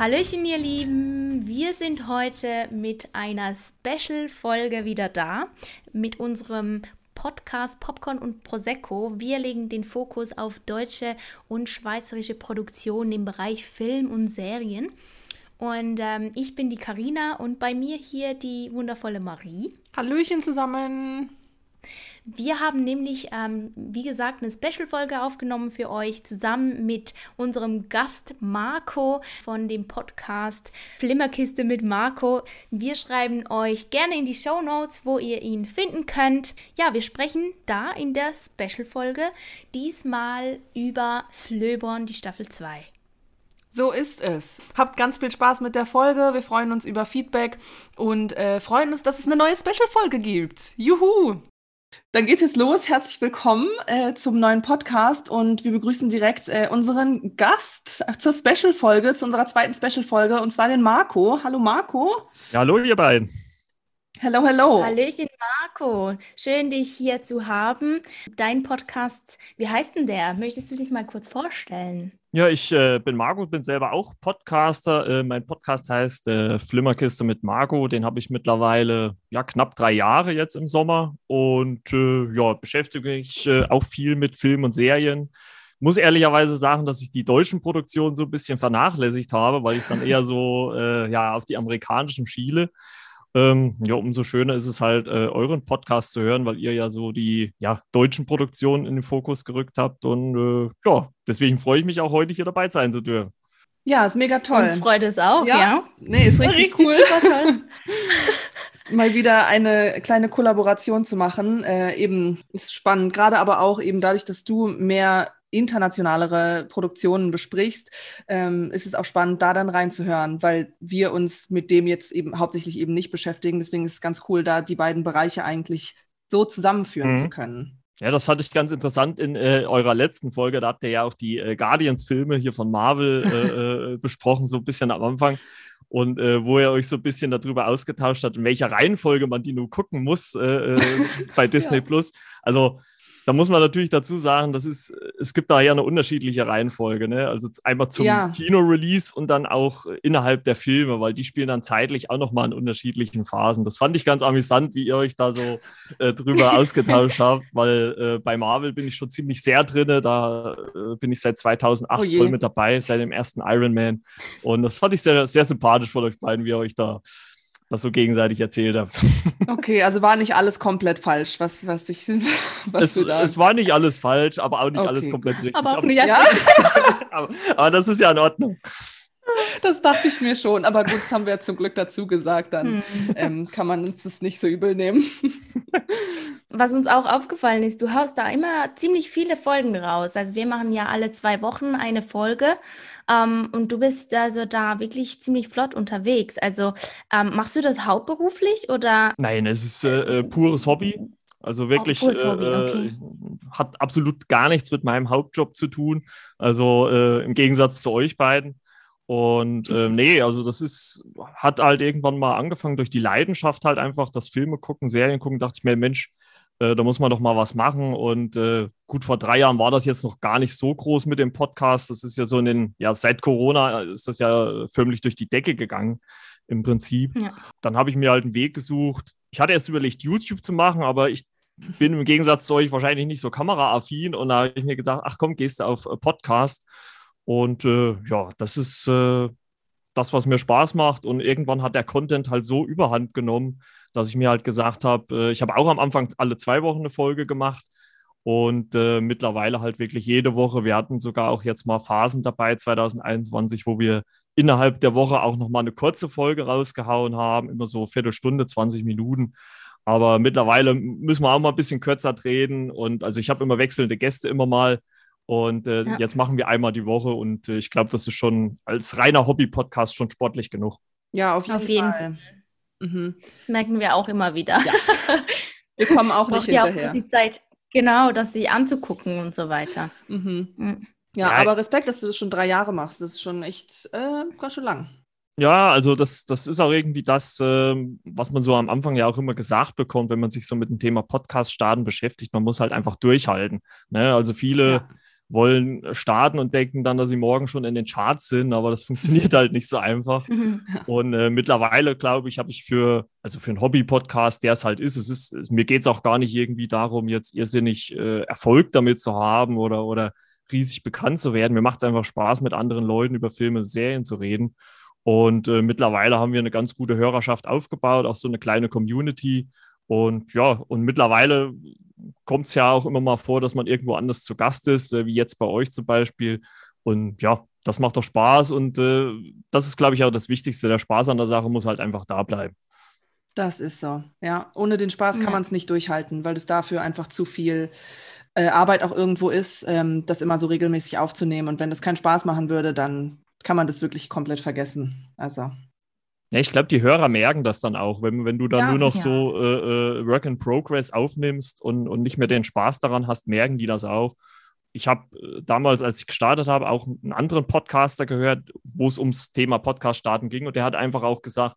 Hallöchen, ihr Lieben! Wir sind heute mit einer Special-Folge wieder da, mit unserem Podcast Popcorn und Prosecco. Wir legen den Fokus auf deutsche und schweizerische Produktionen im Bereich Film und Serien. Und ähm, ich bin die Karina und bei mir hier die wundervolle Marie. Hallöchen zusammen. Wir haben nämlich, ähm, wie gesagt, eine Special-Folge aufgenommen für euch zusammen mit unserem Gast Marco von dem Podcast Flimmerkiste mit Marco. Wir schreiben euch gerne in die Show Notes, wo ihr ihn finden könnt. Ja, wir sprechen da in der Special-Folge diesmal über Slöborn, die Staffel 2. So ist es. Habt ganz viel Spaß mit der Folge. Wir freuen uns über Feedback und äh, freuen uns, dass es eine neue Special-Folge gibt. Juhu! Dann geht's jetzt los. Herzlich willkommen äh, zum neuen Podcast und wir begrüßen direkt äh, unseren Gast zur Special-Folge, zu unserer zweiten Special-Folge und zwar den Marco. Hallo Marco. Ja, hallo ihr beiden. Hello, hello. Hallöchen, Marco. Schön, dich hier zu haben. Dein Podcast, wie heißt denn der? Möchtest du dich mal kurz vorstellen? Ja, ich äh, bin Marco, bin selber auch Podcaster. Äh, mein Podcast heißt äh, Flimmerkiste mit Marco. Den habe ich mittlerweile ja knapp drei Jahre jetzt im Sommer und äh, ja, beschäftige mich äh, auch viel mit Film und Serien. Muss ehrlicherweise sagen, dass ich die deutschen Produktionen so ein bisschen vernachlässigt habe, weil ich dann eher so äh, ja, auf die amerikanischen schiele. Ähm, ja, umso schöner ist es halt, äh, euren Podcast zu hören, weil ihr ja so die ja, deutschen Produktionen in den Fokus gerückt habt. Und äh, ja, deswegen freue ich mich auch heute hier dabei sein zu dürfen. Ja, ist mega toll. Uns freut es auch, ja. ja. Nee, ist richtig, richtig cool. Mal wieder eine kleine Kollaboration zu machen. Äh, eben ist spannend, gerade aber auch eben dadurch, dass du mehr internationalere Produktionen besprichst, ähm, ist es auch spannend, da dann reinzuhören, weil wir uns mit dem jetzt eben hauptsächlich eben nicht beschäftigen. Deswegen ist es ganz cool, da die beiden Bereiche eigentlich so zusammenführen mhm. zu können. Ja, das fand ich ganz interessant in äh, eurer letzten Folge. Da habt ihr ja auch die äh, Guardians-Filme hier von Marvel äh, äh besprochen, so ein bisschen am Anfang. Und äh, wo ihr euch so ein bisschen darüber ausgetauscht habt, in welcher Reihenfolge man die nur gucken muss äh, bei Disney ja. Plus. Also da muss man natürlich dazu sagen, das ist, es gibt da ja eine unterschiedliche Reihenfolge. Ne? Also einmal zum ja. Kino-Release und dann auch innerhalb der Filme, weil die spielen dann zeitlich auch nochmal in unterschiedlichen Phasen. Das fand ich ganz amüsant, wie ihr euch da so äh, drüber ausgetauscht habt, weil äh, bei Marvel bin ich schon ziemlich sehr drin. Da äh, bin ich seit 2008 oh voll mit dabei, seit dem ersten Iron Man. Und das fand ich sehr, sehr sympathisch von euch beiden, wie ihr euch da das so gegenseitig erzählt habt. Okay, also war nicht alles komplett falsch, was, was ich. Was es, du da... es war nicht alles falsch, aber auch nicht okay. alles komplett richtig. Aber auch nicht ja? aber, aber das ist ja in Ordnung. Das dachte ich mir schon, aber gut, das haben wir ja zum Glück dazu gesagt, dann hm. ähm, kann man uns das nicht so übel nehmen. Was uns auch aufgefallen ist, du haust da immer ziemlich viele Folgen raus. Also wir machen ja alle zwei Wochen eine Folge ähm, und du bist also da wirklich ziemlich flott unterwegs. Also ähm, machst du das hauptberuflich oder? Nein, es ist äh, äh pures Hobby. Also wirklich oh, Hobby, äh, okay. äh, hat absolut gar nichts mit meinem Hauptjob zu tun. Also äh, im Gegensatz zu euch beiden. Und äh, nee, also das ist, hat halt irgendwann mal angefangen durch die Leidenschaft halt einfach, das Filme gucken, Serien gucken, dachte ich mir, Mensch, äh, da muss man doch mal was machen. Und äh, gut, vor drei Jahren war das jetzt noch gar nicht so groß mit dem Podcast. Das ist ja so in den, ja, seit Corona ist das ja förmlich durch die Decke gegangen im Prinzip. Ja. Dann habe ich mir halt einen Weg gesucht. Ich hatte erst überlegt, YouTube zu machen, aber ich bin im Gegensatz zu euch wahrscheinlich nicht so kameraaffin und da habe ich mir gesagt, ach komm, gehst du auf äh, Podcast. Und äh, ja, das ist äh, das, was mir Spaß macht. Und irgendwann hat der Content halt so überhand genommen, dass ich mir halt gesagt habe, äh, ich habe auch am Anfang alle zwei Wochen eine Folge gemacht und äh, mittlerweile halt wirklich jede Woche. Wir hatten sogar auch jetzt mal Phasen dabei 2021, wo wir innerhalb der Woche auch noch mal eine kurze Folge rausgehauen haben, immer so Viertelstunde, 20 Minuten. Aber mittlerweile müssen wir auch mal ein bisschen kürzer treten und also ich habe immer wechselnde Gäste immer mal und äh, ja. jetzt machen wir einmal die Woche und äh, ich glaube, das ist schon als reiner Hobby-Podcast schon sportlich genug. Ja, auf jeden, auf jeden Fall. Fall. Mhm. Das merken wir auch immer wieder. Ja. Wir kommen auch nicht hinterher. Auch die Zeit, genau, das sich anzugucken und so weiter. Mhm. Mhm. Ja, ja, aber Respekt, dass du das schon drei Jahre machst. Das ist schon echt äh, ganz schön lang. Ja, also das, das ist auch irgendwie das, äh, was man so am Anfang ja auch immer gesagt bekommt, wenn man sich so mit dem Thema Podcast starten beschäftigt. Man muss halt einfach durchhalten. Ne? Also viele ja wollen starten und denken dann, dass sie morgen schon in den Charts sind, aber das funktioniert halt nicht so einfach. Und äh, mittlerweile, glaube ich, habe ich für, also für einen Hobby-Podcast, der es halt ist, es ist, mir geht es auch gar nicht irgendwie darum, jetzt irrsinnig äh, Erfolg damit zu haben oder, oder riesig bekannt zu werden. Mir macht es einfach Spaß, mit anderen Leuten über Filme, Serien zu reden. Und äh, mittlerweile haben wir eine ganz gute Hörerschaft aufgebaut, auch so eine kleine Community. Und ja, und mittlerweile kommt es ja auch immer mal vor, dass man irgendwo anders zu Gast ist, äh, wie jetzt bei euch zum Beispiel. Und ja, das macht doch Spaß und äh, das ist, glaube ich, auch das Wichtigste. Der Spaß an der Sache muss halt einfach da bleiben. Das ist so, ja. Ohne den Spaß ja. kann man es nicht durchhalten, weil es dafür einfach zu viel äh, Arbeit auch irgendwo ist, ähm, das immer so regelmäßig aufzunehmen. Und wenn das keinen Spaß machen würde, dann kann man das wirklich komplett vergessen. Also. Ja, ich glaube, die Hörer merken das dann auch, wenn, wenn du dann ja, nur noch ja. so äh, äh, Work in Progress aufnimmst und, und nicht mehr den Spaß daran hast, merken die das auch. Ich habe äh, damals, als ich gestartet habe, auch einen anderen Podcaster gehört, wo es ums Thema Podcast starten ging und der hat einfach auch gesagt,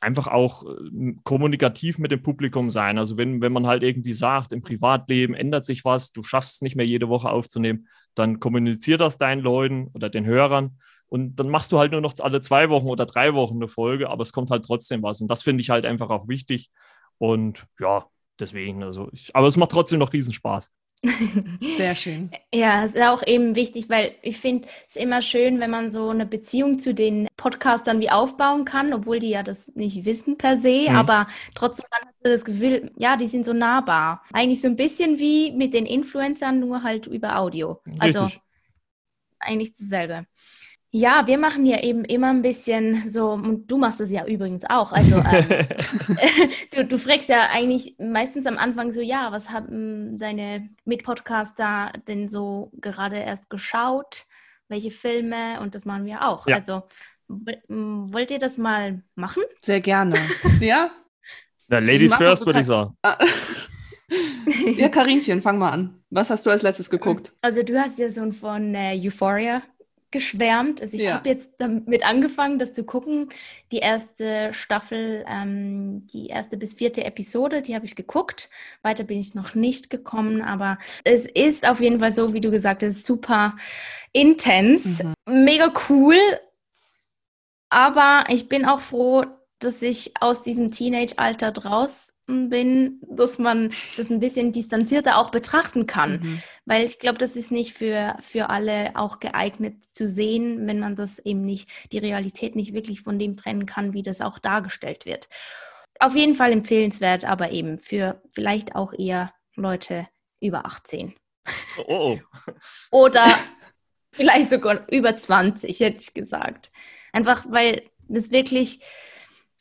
einfach auch äh, kommunikativ mit dem Publikum sein. Also wenn, wenn man halt irgendwie sagt, im Privatleben ändert sich was, du schaffst es nicht mehr jede Woche aufzunehmen, dann kommunizier das deinen Leuten oder den Hörern und dann machst du halt nur noch alle zwei Wochen oder drei Wochen eine Folge, aber es kommt halt trotzdem was. Und das finde ich halt einfach auch wichtig. Und ja, deswegen, also ich, aber es macht trotzdem noch Riesenspaß. Sehr schön. Ja, es ist auch eben wichtig, weil ich finde es immer schön, wenn man so eine Beziehung zu den Podcastern wie aufbauen kann, obwohl die ja das nicht wissen per se, mhm. aber trotzdem hat man das Gefühl, ja, die sind so nahbar. Eigentlich so ein bisschen wie mit den Influencern, nur halt über Audio. Also Richtig. eigentlich dasselbe. Ja, wir machen ja eben immer ein bisschen so, und du machst es ja übrigens auch. Also ähm, du, du fragst ja eigentlich meistens am Anfang so, ja, was haben deine Mitpodcaster denn so gerade erst geschaut? Welche Filme? Und das machen wir auch. Ja. Also wollt ihr das mal machen? Sehr gerne. ja? Ja, Ladies first, würde ich sagen. Ah. ja, Karinchen, fang mal an. Was hast du als letztes geguckt? Also du hast ja so von äh, Euphoria geschwärmt. Also ich ja. habe jetzt damit angefangen, das zu gucken. Die erste Staffel, ähm, die erste bis vierte Episode, die habe ich geguckt. Weiter bin ich noch nicht gekommen, aber es ist auf jeden Fall so, wie du gesagt hast, super intens, mhm. mega cool. Aber ich bin auch froh, dass ich aus diesem Teenage-Alter draus bin, dass man das ein bisschen distanzierter auch betrachten kann. Mhm. Weil ich glaube, das ist nicht für, für alle auch geeignet zu sehen, wenn man das eben nicht, die Realität nicht wirklich von dem trennen kann, wie das auch dargestellt wird. Auf jeden Fall empfehlenswert, aber eben für vielleicht auch eher Leute über 18. Oh. oh. Oder vielleicht sogar über 20, hätte ich gesagt. Einfach weil das wirklich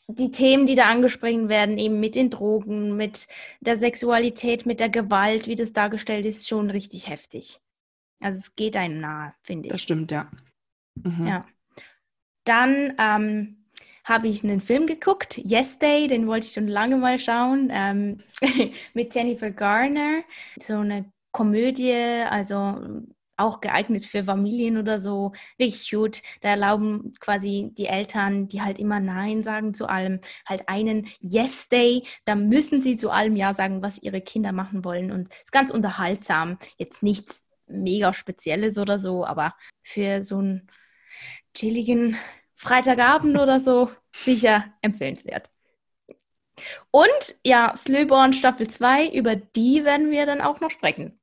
die Themen, die da angesprochen werden, eben mit den Drogen, mit der Sexualität, mit der Gewalt, wie das dargestellt ist, schon richtig heftig. Also es geht einem nahe, finde ich. Das stimmt, ja. Mhm. Ja. Dann ähm, habe ich einen Film geguckt, Yes Day, den wollte ich schon lange mal schauen, ähm, mit Jennifer Garner. So eine Komödie, also auch geeignet für Familien oder so. Wirklich gut. Da erlauben quasi die Eltern, die halt immer Nein sagen zu allem, halt einen Yes-Day. Da müssen sie zu allem Ja sagen, was ihre Kinder machen wollen. Und es ist ganz unterhaltsam. Jetzt nichts mega Spezielles oder so, aber für so einen chilligen Freitagabend oder so sicher empfehlenswert. Und ja, Slöborn Staffel 2, über die werden wir dann auch noch sprechen.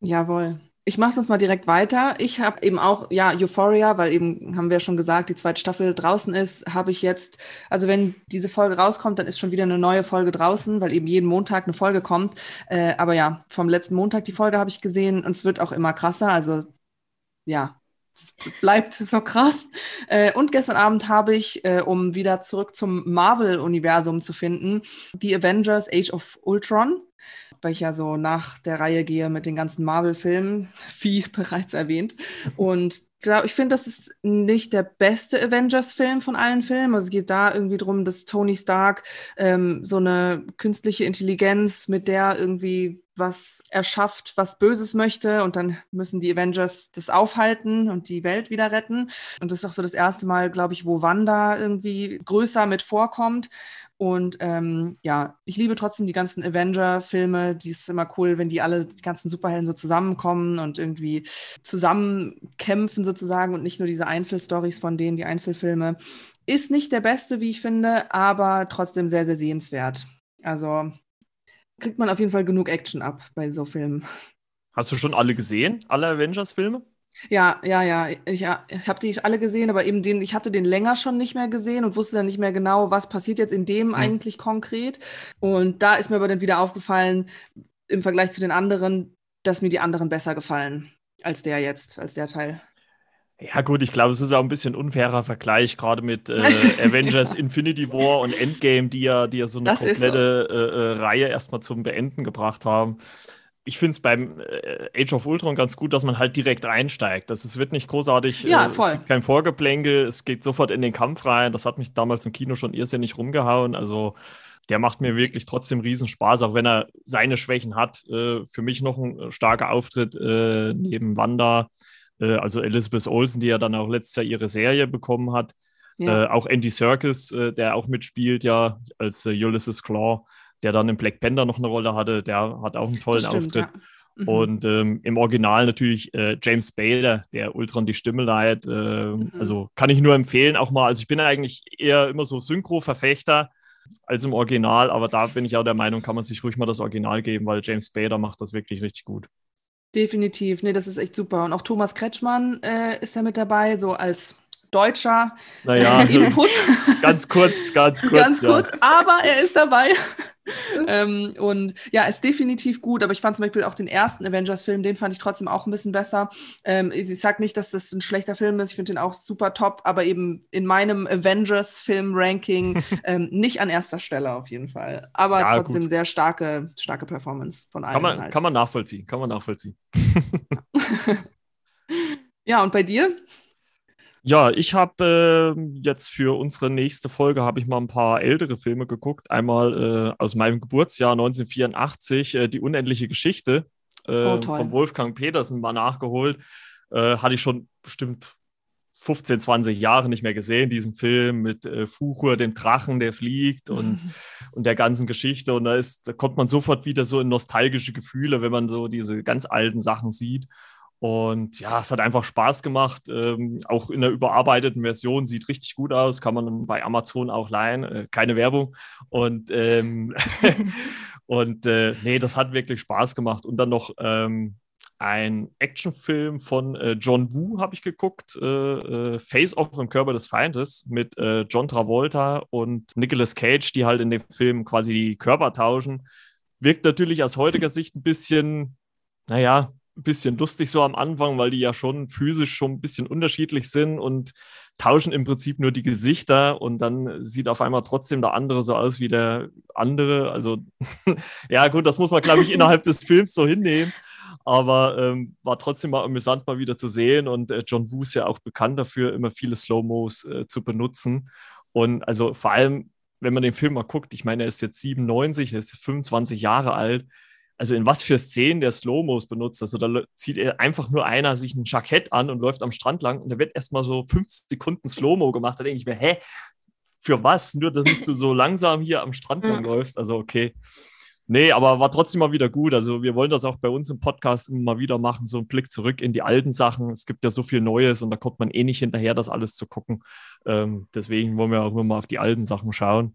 Jawohl. Ich mache es mal direkt weiter. Ich habe eben auch, ja, Euphoria, weil eben, haben wir schon gesagt, die zweite Staffel draußen ist, habe ich jetzt, also wenn diese Folge rauskommt, dann ist schon wieder eine neue Folge draußen, weil eben jeden Montag eine Folge kommt. Äh, aber ja, vom letzten Montag die Folge habe ich gesehen und es wird auch immer krasser. Also ja, es bleibt so krass. Äh, und gestern Abend habe ich, äh, um wieder zurück zum Marvel-Universum zu finden, die Avengers Age of Ultron weil ich ja so nach der Reihe gehe mit den ganzen Marvel-Filmen, wie bereits erwähnt. Und glaube, ich finde, das ist nicht der beste Avengers-Film von allen Filmen. Also es geht da irgendwie darum, dass Tony Stark ähm, so eine künstliche Intelligenz, mit der irgendwie was erschafft, was Böses möchte und dann müssen die Avengers das aufhalten und die Welt wieder retten. Und das ist auch so das erste Mal, glaube ich, wo Wanda irgendwie größer mit vorkommt. Und ähm, ja, ich liebe trotzdem die ganzen Avenger-Filme. Die ist immer cool, wenn die alle, die ganzen Superhelden so zusammenkommen und irgendwie zusammenkämpfen sozusagen und nicht nur diese Einzelstories von denen, die Einzelfilme. Ist nicht der beste, wie ich finde, aber trotzdem sehr, sehr sehenswert. Also kriegt man auf jeden Fall genug Action ab bei so Filmen. Hast du schon alle gesehen, alle Avengers-Filme? Ja, ja, ja. Ich, ja, ich habe die alle gesehen, aber eben den, ich hatte den länger schon nicht mehr gesehen und wusste dann nicht mehr genau, was passiert jetzt in dem mhm. eigentlich konkret. Und da ist mir aber dann wieder aufgefallen, im Vergleich zu den anderen, dass mir die anderen besser gefallen als der jetzt, als der Teil. Ja, gut, ich glaube, es ist auch ein bisschen unfairer Vergleich, gerade mit äh, Avengers Infinity War und Endgame, die ja, die ja so eine das komplette so. Äh, äh, Reihe erstmal zum Beenden gebracht haben ich finde es beim äh, Age of Ultron ganz gut, dass man halt direkt einsteigt. Das, es wird nicht großartig, ja, äh, voll. kein Vorgeplänkel, es geht sofort in den Kampf rein. Das hat mich damals im Kino schon irrsinnig rumgehauen. Also der macht mir wirklich trotzdem riesen Spaß, auch wenn er seine Schwächen hat. Äh, für mich noch ein starker Auftritt äh, neben Wanda, also Elizabeth Olsen, die ja dann auch letztes Jahr ihre Serie bekommen hat. Ja. auch Andy Serkis, der auch mitspielt, ja, als Ulysses Claw der dann im Black Panther noch eine Rolle hatte, der hat auch einen tollen stimmt, Auftritt. Ja. Mhm. Und ähm, im Original natürlich äh, James Bader, der Ultron die Stimme leiht. Äh, mhm. Also kann ich nur empfehlen, auch mal. Also ich bin eigentlich eher immer so Synchro-Verfechter als im Original, aber da bin ich auch der Meinung, kann man sich ruhig mal das Original geben, weil James Bader macht das wirklich richtig gut. Definitiv, nee, das ist echt super. Und auch Thomas Kretschmann äh, ist ja mit dabei, so als deutscher naja, Input. ganz kurz, ganz kurz. Ganz kurz, ja. aber er ist dabei. ähm, und ja, ist definitiv gut, aber ich fand zum Beispiel auch den ersten Avengers-Film, den fand ich trotzdem auch ein bisschen besser. Ähm, ich sag nicht, dass das ein schlechter Film ist, ich finde den auch super top, aber eben in meinem Avengers-Film-Ranking ähm, nicht an erster Stelle auf jeden Fall. Aber ja, trotzdem gut. sehr starke, starke Performance von allen. Kann man, halt. kann man nachvollziehen, kann man nachvollziehen. ja, und bei dir? Ja, ich habe äh, jetzt für unsere nächste Folge habe ich mal ein paar ältere Filme geguckt. Einmal äh, aus meinem Geburtsjahr 1984, äh, Die unendliche Geschichte oh, äh, von Wolfgang Petersen mal nachgeholt. Äh, hatte ich schon bestimmt 15, 20 Jahre nicht mehr gesehen, diesen Film mit äh, Fuchur, dem Drachen, der fliegt und, mhm. und der ganzen Geschichte. Und da, ist, da kommt man sofort wieder so in nostalgische Gefühle, wenn man so diese ganz alten Sachen sieht. Und ja, es hat einfach Spaß gemacht. Ähm, auch in der überarbeiteten Version sieht richtig gut aus. Kann man bei Amazon auch leihen. Äh, keine Werbung. Und, ähm, und äh, nee, das hat wirklich Spaß gemacht. Und dann noch ähm, ein Actionfilm von äh, John Woo habe ich geguckt. Äh, äh, Face Off im Körper des Feindes mit äh, John Travolta und Nicolas Cage, die halt in dem Film quasi die Körper tauschen. Wirkt natürlich aus heutiger Sicht ein bisschen, naja, bisschen lustig so am Anfang, weil die ja schon physisch schon ein bisschen unterschiedlich sind und tauschen im Prinzip nur die Gesichter und dann sieht auf einmal trotzdem der andere so aus wie der andere. Also ja gut, das muss man, glaube ich, innerhalb des Films so hinnehmen. Aber ähm, war trotzdem mal amüsant, mal wieder zu sehen. Und äh, John Woo ist ja auch bekannt dafür, immer viele Slow-Mos äh, zu benutzen. Und also vor allem, wenn man den Film mal guckt, ich meine, er ist jetzt 97, er ist 25 Jahre alt also in was für Szenen der Slow-Mos benutzt. Also da zieht er einfach nur einer sich ein Jackett an und läuft am Strand lang und da wird erstmal so fünf Sekunden Slow-Mo gemacht. Da denke ich mir, hä, für was? Nur, dass du so langsam hier am Strand lang läufst. Also okay. Nee, aber war trotzdem mal wieder gut. Also wir wollen das auch bei uns im Podcast immer mal wieder machen, so einen Blick zurück in die alten Sachen. Es gibt ja so viel Neues und da kommt man eh nicht hinterher, das alles zu gucken. Ähm, deswegen wollen wir auch immer mal auf die alten Sachen schauen.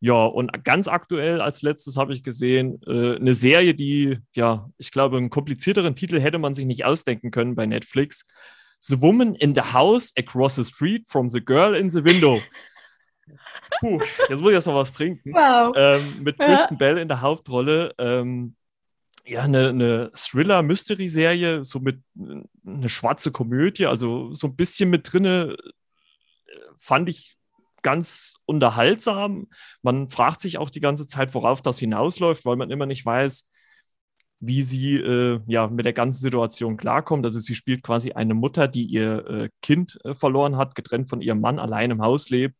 Ja, und ganz aktuell als letztes habe ich gesehen, äh, eine Serie, die, ja, ich glaube, einen komplizierteren Titel hätte man sich nicht ausdenken können bei Netflix. The Woman in the House Across the Street from the Girl in the Window. Puh, jetzt muss ich erst mal was trinken. Wow. Ähm, mit Kristen ja. Bell in der Hauptrolle. Ähm, ja, eine, eine Thriller-Mystery-Serie, so mit eine schwarze Komödie, also so ein bisschen mit drinne, äh, fand ich ganz unterhaltsam. Man fragt sich auch die ganze Zeit, worauf das hinausläuft, weil man immer nicht weiß, wie sie äh, ja mit der ganzen Situation klarkommt. Also sie spielt quasi eine Mutter, die ihr äh, Kind äh, verloren hat, getrennt von ihrem Mann, allein im Haus lebt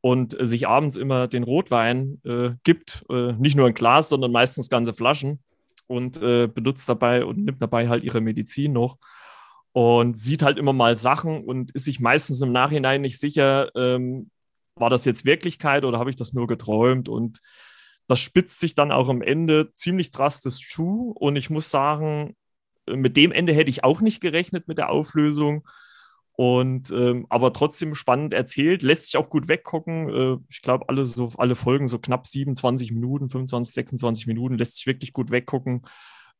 und äh, sich abends immer den Rotwein äh, gibt, äh, nicht nur ein Glas, sondern meistens ganze Flaschen und benutzt dabei und nimmt dabei halt ihre Medizin noch und sieht halt immer mal Sachen und ist sich meistens im Nachhinein nicht sicher, ähm, war das jetzt Wirklichkeit oder habe ich das nur geträumt und das spitzt sich dann auch am Ende ziemlich drastisch zu. Und ich muss sagen, mit dem Ende hätte ich auch nicht gerechnet mit der Auflösung. Und ähm, aber trotzdem spannend erzählt, lässt sich auch gut weggucken. Äh, ich glaube, alle so alle Folgen so knapp 27 Minuten, 25, 26 Minuten, lässt sich wirklich gut weggucken.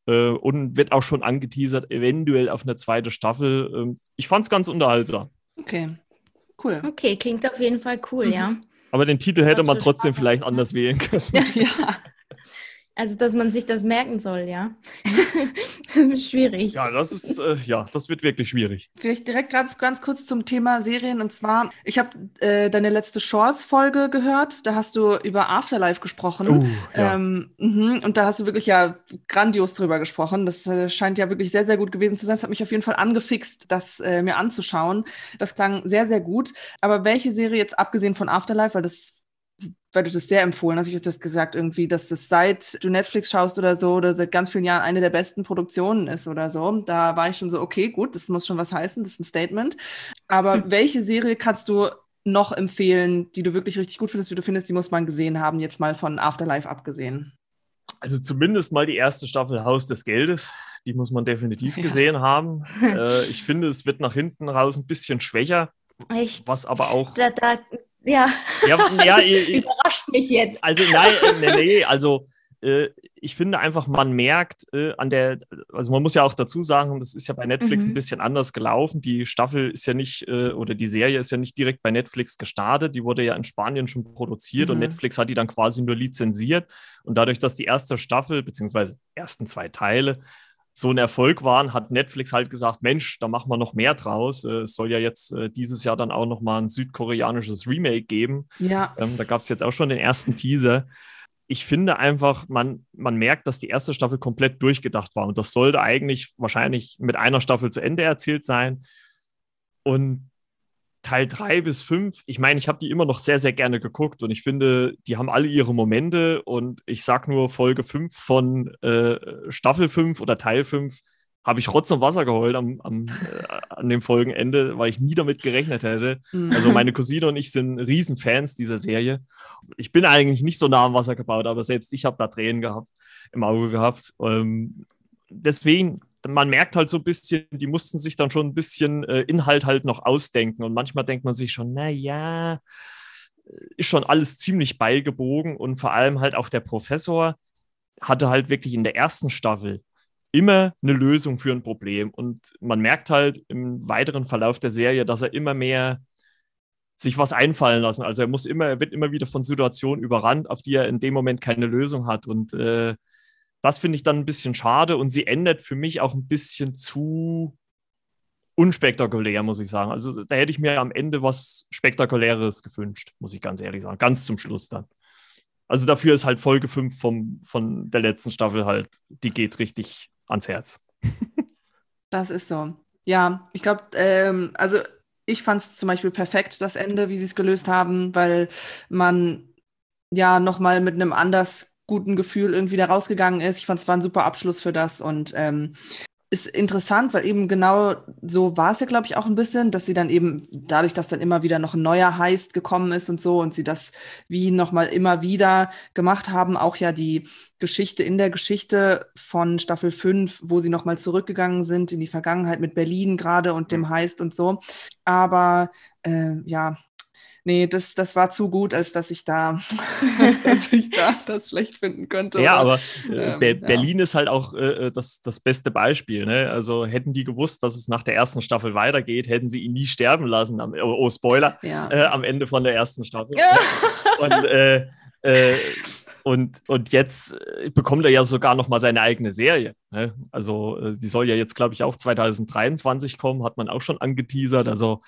Äh, und wird auch schon angeteasert, eventuell auf eine zweite Staffel. Ähm, ich fand es ganz unterhaltsam. Okay, cool. Okay, klingt auf jeden Fall cool, mhm. ja. Aber den Titel hätte man trotzdem spannend. vielleicht anders wählen können. ja. Also, dass man sich das merken soll, ja. schwierig. Ja, das ist, äh, ja, das wird wirklich schwierig. Vielleicht direkt ganz, ganz kurz zum Thema Serien. Und zwar, ich habe äh, deine letzte Shorts-Folge gehört. Da hast du über Afterlife gesprochen. Uh, ja. ähm, mh, und da hast du wirklich ja grandios drüber gesprochen. Das äh, scheint ja wirklich sehr, sehr gut gewesen zu sein. Das hat mich auf jeden Fall angefixt, das äh, mir anzuschauen. Das klang sehr, sehr gut. Aber welche Serie jetzt abgesehen von Afterlife, weil das weil du das sehr empfohlen hast, ich habe das gesagt, irgendwie, dass das seit du Netflix schaust oder so oder seit ganz vielen Jahren eine der besten Produktionen ist oder so. Da war ich schon so, okay, gut, das muss schon was heißen, das ist ein Statement. Aber hm. welche Serie kannst du noch empfehlen, die du wirklich richtig gut findest, wie du findest, die muss man gesehen haben, jetzt mal von Afterlife abgesehen? Also zumindest mal die erste Staffel Haus des Geldes. Die muss man definitiv ja. gesehen haben. äh, ich finde, es wird nach hinten raus ein bisschen schwächer. Echt? Was aber auch. Da, da ja. ja, ja Überrascht mich jetzt. Also nein, nee, nee, also äh, ich finde einfach, man merkt äh, an der, also man muss ja auch dazu sagen, das ist ja bei Netflix mhm. ein bisschen anders gelaufen. Die Staffel ist ja nicht, äh, oder die Serie ist ja nicht direkt bei Netflix gestartet, die wurde ja in Spanien schon produziert mhm. und Netflix hat die dann quasi nur lizenziert. Und dadurch, dass die erste Staffel, beziehungsweise ersten zwei Teile, so ein Erfolg waren, hat Netflix halt gesagt, Mensch, da machen wir noch mehr draus. Äh, es soll ja jetzt äh, dieses Jahr dann auch noch mal ein südkoreanisches Remake geben. Ja. Ähm, da gab es jetzt auch schon den ersten Teaser. Ich finde einfach, man, man merkt, dass die erste Staffel komplett durchgedacht war. Und das sollte eigentlich wahrscheinlich mit einer Staffel zu Ende erzählt sein. Und Teil 3 bis 5, ich meine, ich habe die immer noch sehr, sehr gerne geguckt und ich finde, die haben alle ihre Momente und ich sag nur Folge 5 von äh, Staffel 5 oder Teil 5 habe ich Rotz und Wasser geheult am, am äh, an dem Folgenende, weil ich nie damit gerechnet hätte. Mhm. Also meine Cousine und ich sind Riesenfans dieser Serie. Ich bin eigentlich nicht so nah am Wasser gebaut, aber selbst ich habe da Tränen gehabt, im Auge gehabt. Ähm, deswegen man merkt halt so ein bisschen, die mussten sich dann schon ein bisschen äh, Inhalt halt noch ausdenken. Und manchmal denkt man sich schon, na ja, äh, ist schon alles ziemlich beigebogen. Und vor allem halt auch der Professor hatte halt wirklich in der ersten Staffel immer eine Lösung für ein Problem. Und man merkt halt im weiteren Verlauf der Serie, dass er immer mehr sich was einfallen lassen. Also er muss immer, er wird immer wieder von Situationen überrannt, auf die er in dem Moment keine Lösung hat. Und äh, das finde ich dann ein bisschen schade und sie endet für mich auch ein bisschen zu unspektakulär, muss ich sagen. Also da hätte ich mir am Ende was Spektakuläres gewünscht, muss ich ganz ehrlich sagen. Ganz zum Schluss dann. Also dafür ist halt Folge 5 vom, von der letzten Staffel halt, die geht richtig ans Herz. Das ist so. Ja, ich glaube, ähm, also ich fand es zum Beispiel perfekt, das Ende, wie sie es gelöst haben, weil man ja nochmal mit einem anders guten Gefühl irgendwie da rausgegangen ist. Ich fand es war ein super Abschluss für das und ähm, ist interessant, weil eben genau so war es ja, glaube ich, auch ein bisschen, dass sie dann eben dadurch, dass dann immer wieder noch ein neuer Heist gekommen ist und so und sie das wie nochmal immer wieder gemacht haben, auch ja die Geschichte in der Geschichte von Staffel 5, wo sie nochmal zurückgegangen sind in die Vergangenheit mit Berlin gerade und dem mhm. Heist und so. Aber äh, ja, nee, das, das war zu gut, als dass ich da, dass ich da das schlecht finden könnte. Ja, aber äh, ähm, Be ja. Berlin ist halt auch äh, das, das beste Beispiel. Ne? Also hätten die gewusst, dass es nach der ersten Staffel weitergeht, hätten sie ihn nie sterben lassen. Am, oh, oh, Spoiler, ja. äh, am Ende von der ersten Staffel. Ja. Und, äh, äh, und, und jetzt äh, bekommt er ja sogar noch mal seine eigene Serie. Ne? Also, die soll ja jetzt, glaube ich, auch 2023 kommen, hat man auch schon angeteasert. Also,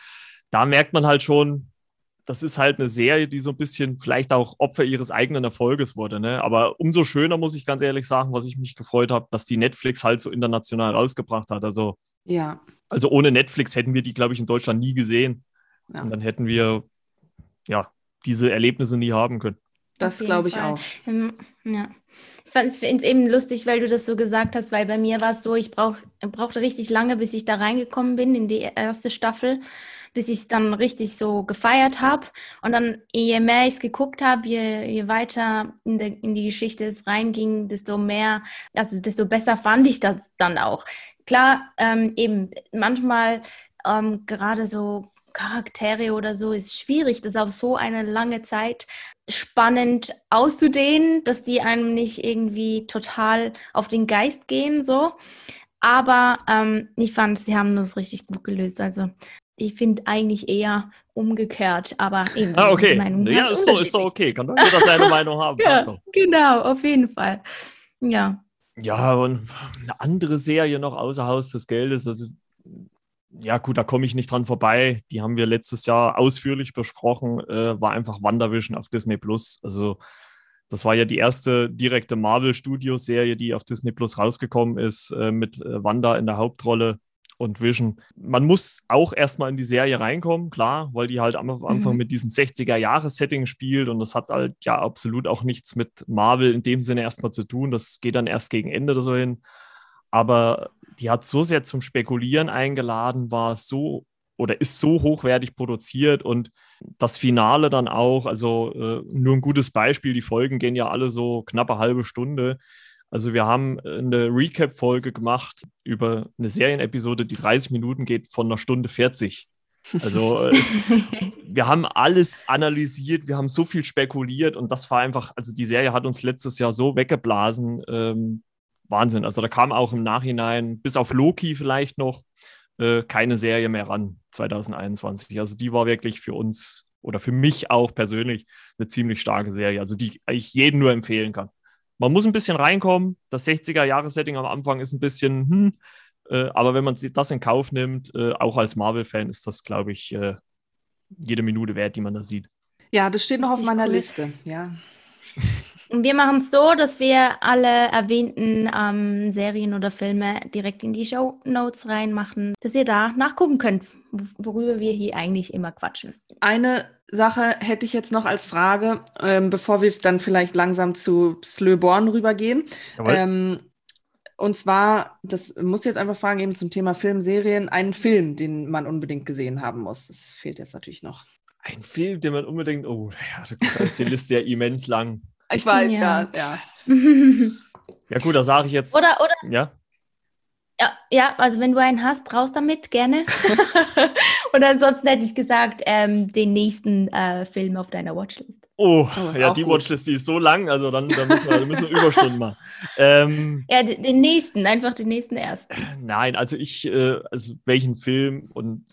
da merkt man halt schon, das ist halt eine Serie, die so ein bisschen vielleicht auch Opfer ihres eigenen Erfolges wurde. Ne? Aber umso schöner, muss ich ganz ehrlich sagen, was ich mich gefreut habe, dass die Netflix halt so international rausgebracht hat. Also, ja. also ohne Netflix hätten wir die, glaube ich, in Deutschland nie gesehen. Ja. Und dann hätten wir ja diese Erlebnisse nie haben können. Das glaube ich Fall. auch. Ähm, ja. Ich finde es eben lustig, weil du das so gesagt hast, weil bei mir war es so, ich brauch, brauchte richtig lange, bis ich da reingekommen bin in die erste Staffel bis ich es dann richtig so gefeiert habe. Und dann, je mehr ich es geguckt habe, je, je weiter in, de, in die Geschichte es reinging, desto mehr, also desto besser fand ich das dann auch. Klar, ähm, eben manchmal ähm, gerade so Charaktere oder so ist schwierig, das auf so eine lange Zeit spannend auszudehnen, dass die einem nicht irgendwie total auf den Geist gehen, so. Aber ähm, ich fand, sie haben das richtig gut gelöst. Also ich finde eigentlich eher umgekehrt, aber eben. Ah, okay. Meinung ja, ist doch, ist doch okay. Kann doch jeder seine Meinung haben. ja, genau, auf jeden Fall. Ja. Ja, und eine andere Serie noch außer Haus des Geldes. Also, ja, gut, da komme ich nicht dran vorbei. Die haben wir letztes Jahr ausführlich besprochen. Äh, war einfach WandaVision auf Disney Plus. Also, das war ja die erste direkte Marvel Studios Serie, die auf Disney Plus rausgekommen ist, äh, mit äh, Wanda in der Hauptrolle und Vision. Man muss auch erstmal in die Serie reinkommen, klar, weil die halt am Anfang mhm. mit diesem 60er-Jahres-Setting spielt und das hat halt ja absolut auch nichts mit Marvel in dem Sinne erstmal zu tun. Das geht dann erst gegen Ende oder so hin. Aber die hat so sehr zum Spekulieren eingeladen, war so oder ist so hochwertig produziert und das Finale dann auch, also äh, nur ein gutes Beispiel, die Folgen gehen ja alle so knappe halbe Stunde. Also wir haben äh, eine Recap-Folge gemacht über eine Serienepisode, die 30 Minuten geht von einer Stunde 40. Also äh, wir haben alles analysiert, wir haben so viel spekuliert und das war einfach, also die Serie hat uns letztes Jahr so weggeblasen. Ähm, Wahnsinn. Also da kam auch im Nachhinein, bis auf Loki vielleicht noch, äh, keine Serie mehr ran 2021. Also die war wirklich für uns oder für mich auch persönlich eine ziemlich starke Serie, also die ich jedem nur empfehlen kann man muss ein bisschen reinkommen. Das 60er-Jahres-Setting am Anfang ist ein bisschen, hm, äh, aber wenn man das in Kauf nimmt, äh, auch als Marvel-Fan, ist das, glaube ich, äh, jede Minute wert, die man da sieht. Ja, das steht noch auf meiner cool. Liste, ja. Und wir machen es so, dass wir alle erwähnten ähm, Serien oder Filme direkt in die Show Notes reinmachen, dass ihr da nachgucken könnt, worüber wir hier eigentlich immer quatschen. Eine Sache hätte ich jetzt noch als Frage, ähm, bevor wir dann vielleicht langsam zu Slöborn rübergehen. Ähm, und zwar, das muss ich jetzt einfach fragen, eben zum Thema Film, Serien, einen Film, den man unbedingt gesehen haben muss. Das fehlt jetzt natürlich noch. Ein Film, den man unbedingt, oh, ja, da ist die Liste ja immens lang. Ich weiß, ja, ja. Ja, ja gut, da sage ich jetzt. Oder, oder, ja. Ja, ja, also wenn du einen hast, raus damit, gerne. Und ansonsten hätte ich gesagt, ähm, den nächsten äh, Film auf deiner Watchlist. Oh, oh ja, die gut. Watchlist, die ist so lang, also dann, dann müssen, wir, dann müssen wir Überstunden machen. Ähm, ja, den nächsten, einfach den nächsten ersten. Nein, also ich, äh, also welchen Film und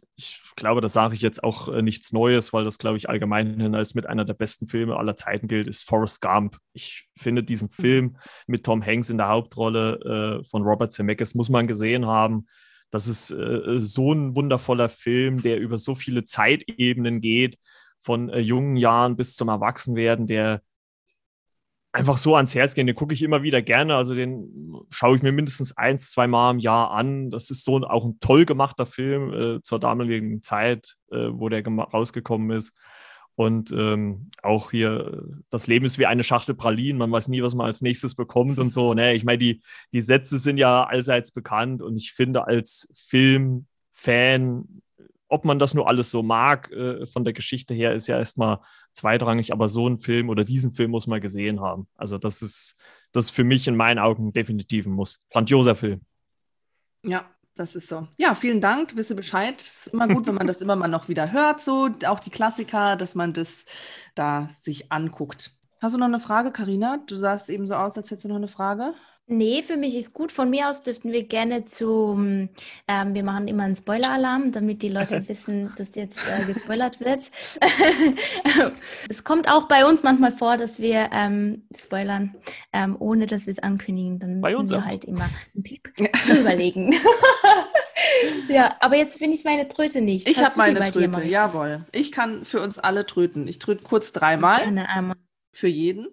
glaube, das sage ich jetzt auch äh, nichts Neues, weil das, glaube ich, allgemein als mit einer der besten Filme aller Zeiten gilt, ist Forrest Gump. Ich finde diesen mhm. Film mit Tom Hanks in der Hauptrolle äh, von Robert Zemeckis muss man gesehen haben. Das ist äh, so ein wundervoller Film, der über so viele Zeitebenen geht, von äh, jungen Jahren bis zum Erwachsenwerden, der einfach so ans Herz gehen. Den gucke ich immer wieder gerne. Also den schaue ich mir mindestens eins, zwei Mal im Jahr an. Das ist so ein, auch ein toll gemachter Film äh, zur damaligen Zeit, äh, wo der rausgekommen ist. Und ähm, auch hier, das Leben ist wie eine Schachtel Pralinen, man weiß nie, was man als nächstes bekommt und so. Ne? Ich meine, die, die Sätze sind ja allseits bekannt und ich finde, als Filmfan ob man das nur alles so mag, äh, von der Geschichte her, ist ja erstmal zweitrangig, aber so einen Film oder diesen Film muss man gesehen haben. Also das ist, das ist für mich in meinen Augen definitiv ein Muss. Grandioser Film. Ja, das ist so. Ja, vielen Dank, wisse Bescheid. Ist immer gut, wenn man das immer mal noch wieder hört, so auch die Klassiker, dass man das da sich anguckt. Hast du noch eine Frage, Karina? Du sahst eben so aus, als hättest du noch eine Frage. Nee, für mich ist gut. Von mir aus dürften wir gerne zum, ähm, wir machen immer einen Spoiler-Alarm, damit die Leute wissen, dass jetzt äh, gespoilert wird. es kommt auch bei uns manchmal vor, dass wir ähm, spoilern, ähm, ohne dass wir es ankündigen. Dann müssen wir auch. halt immer einen Piep überlegen. ja, aber jetzt finde ich meine Tröte nicht. Ich habe meine Tröte, jawohl. Ich kann für uns alle tröten. Ich tröte kurz dreimal. Gerne einmal. Für jeden.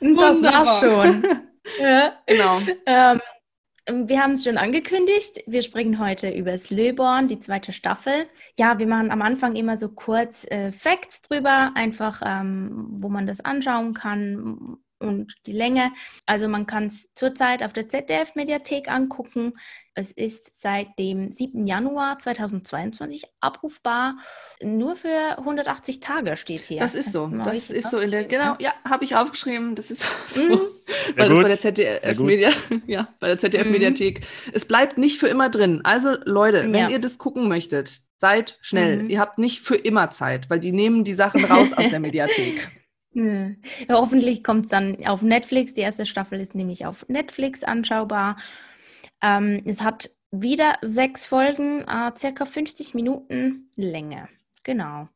Das war's schon. ja. Genau. Ähm, wir haben es schon angekündigt. Wir sprechen heute über Slöborn, die zweite Staffel. Ja, wir machen am Anfang immer so kurz äh, Facts drüber, einfach ähm, wo man das anschauen kann, und die Länge. Also man kann es zurzeit auf der ZDF-Mediathek angucken. Es ist seit dem 7. Januar 2022 abrufbar. Nur für 180 Tage steht hier. Das ist so. Das ist so in der, genau, ja, habe ich aufgeschrieben. Das ist so. Mhm. Weil das bei der ZDF-Media, ja, bei der ZDF-Mediathek. Mhm. Es bleibt nicht für immer drin. Also Leute, wenn ja. ihr das gucken möchtet, seid schnell. Mhm. Ihr habt nicht für immer Zeit, weil die nehmen die Sachen raus aus der Mediathek. Ja, hoffentlich kommt es dann auf Netflix. Die erste Staffel ist nämlich auf Netflix anschaubar. Ähm, es hat wieder sechs Folgen, äh, circa 50 Minuten Länge. Genau.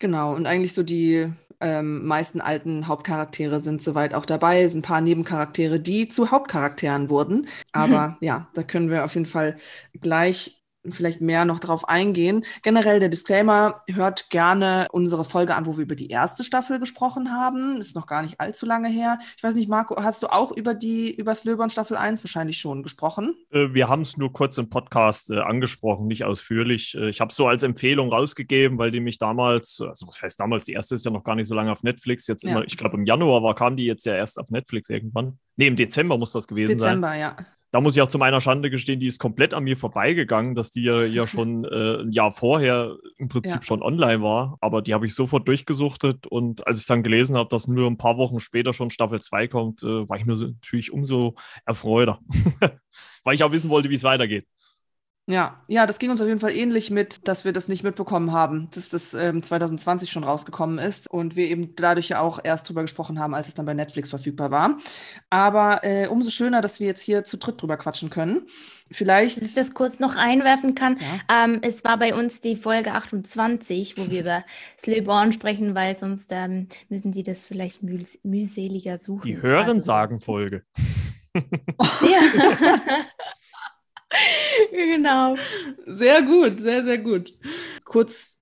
Genau, und eigentlich so die ähm, meisten alten Hauptcharaktere sind soweit auch dabei. Es sind ein paar Nebencharaktere, die zu Hauptcharakteren wurden. Aber ja, da können wir auf jeden Fall gleich vielleicht mehr noch drauf eingehen. Generell der Disclaimer, hört gerne unsere Folge an, wo wir über die erste Staffel gesprochen haben. Ist noch gar nicht allzu lange her. Ich weiß nicht, Marco, hast du auch über die über Slöbern Staffel 1 wahrscheinlich schon gesprochen? Äh, wir haben es nur kurz im Podcast äh, angesprochen, nicht ausführlich. Äh, ich habe es so als Empfehlung rausgegeben, weil die mich damals, also was heißt damals, die erste ist ja noch gar nicht so lange auf Netflix. Jetzt ja. immer, ich glaube im Januar war, kam die jetzt ja erst auf Netflix irgendwann. Nee, im Dezember muss das gewesen Dezember, sein. Dezember, ja da muss ich auch zu meiner Schande gestehen, die ist komplett an mir vorbeigegangen, dass die ja, ja schon äh, ein Jahr vorher im Prinzip ja. schon online war. Aber die habe ich sofort durchgesuchtet und als ich dann gelesen habe, dass nur ein paar Wochen später schon Staffel 2 kommt, äh, war ich nur so, natürlich umso erfreuter, weil ich auch wissen wollte, wie es weitergeht. Ja, ja, das ging uns auf jeden Fall ähnlich mit, dass wir das nicht mitbekommen haben, dass das ähm, 2020 schon rausgekommen ist und wir eben dadurch ja auch erst drüber gesprochen haben, als es dann bei Netflix verfügbar war. Aber äh, umso schöner, dass wir jetzt hier zu dritt drüber quatschen können. Vielleicht. Dass ich das kurz noch einwerfen kann. Ja. Ähm, es war bei uns die Folge 28, wo wir über Slöborn sprechen, weil sonst ähm, müssen die das vielleicht müh mühseliger suchen. Die Hörensagen-Folge. Also, ja. genau. Sehr gut, sehr, sehr gut. Kurz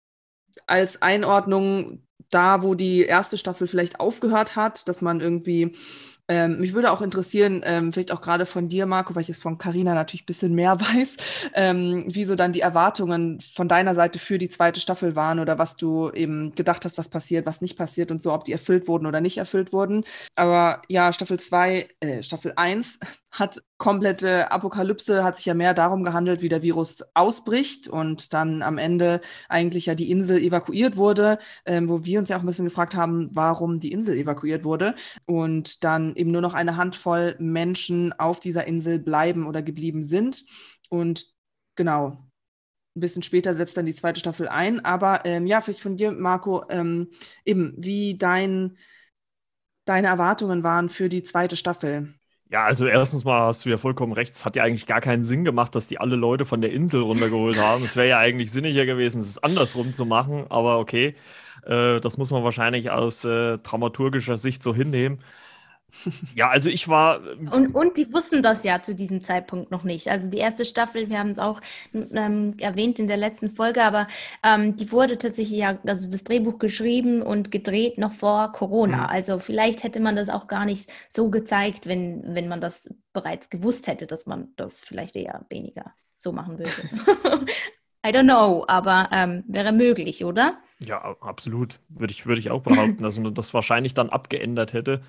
als Einordnung da, wo die erste Staffel vielleicht aufgehört hat, dass man irgendwie ähm, mich würde auch interessieren, ähm, vielleicht auch gerade von dir, Marco, weil ich es von Carina natürlich ein bisschen mehr weiß, ähm, wie so dann die Erwartungen von deiner Seite für die zweite Staffel waren oder was du eben gedacht hast, was passiert, was nicht passiert und so, ob die erfüllt wurden oder nicht erfüllt wurden. Aber ja, Staffel 2, äh, Staffel 1 hat komplette Apokalypse, hat sich ja mehr darum gehandelt, wie der Virus ausbricht und dann am Ende eigentlich ja die Insel evakuiert wurde, ähm, wo wir uns ja auch ein bisschen gefragt haben, warum die Insel evakuiert wurde und dann eben nur noch eine Handvoll Menschen auf dieser Insel bleiben oder geblieben sind. Und genau, ein bisschen später setzt dann die zweite Staffel ein. Aber ähm, ja, vielleicht von dir, Marco, ähm, eben, wie dein, deine Erwartungen waren für die zweite Staffel. Ja, also erstens mal hast du ja vollkommen recht. Es hat ja eigentlich gar keinen Sinn gemacht, dass die alle Leute von der Insel runtergeholt haben. Es wäre ja eigentlich sinniger gewesen, es andersrum zu machen. Aber okay, äh, das muss man wahrscheinlich aus äh, dramaturgischer Sicht so hinnehmen. Ja, also ich war. Ähm, und, und die wussten das ja zu diesem Zeitpunkt noch nicht. Also die erste Staffel, wir haben es auch ähm, erwähnt in der letzten Folge, aber ähm, die wurde tatsächlich ja, also das Drehbuch geschrieben und gedreht noch vor Corona. Mhm. Also vielleicht hätte man das auch gar nicht so gezeigt, wenn, wenn man das bereits gewusst hätte, dass man das vielleicht eher weniger so machen würde. I don't know, aber ähm, wäre möglich, oder? Ja, absolut. Würde ich, würde ich auch behaupten, dass man das wahrscheinlich dann abgeändert hätte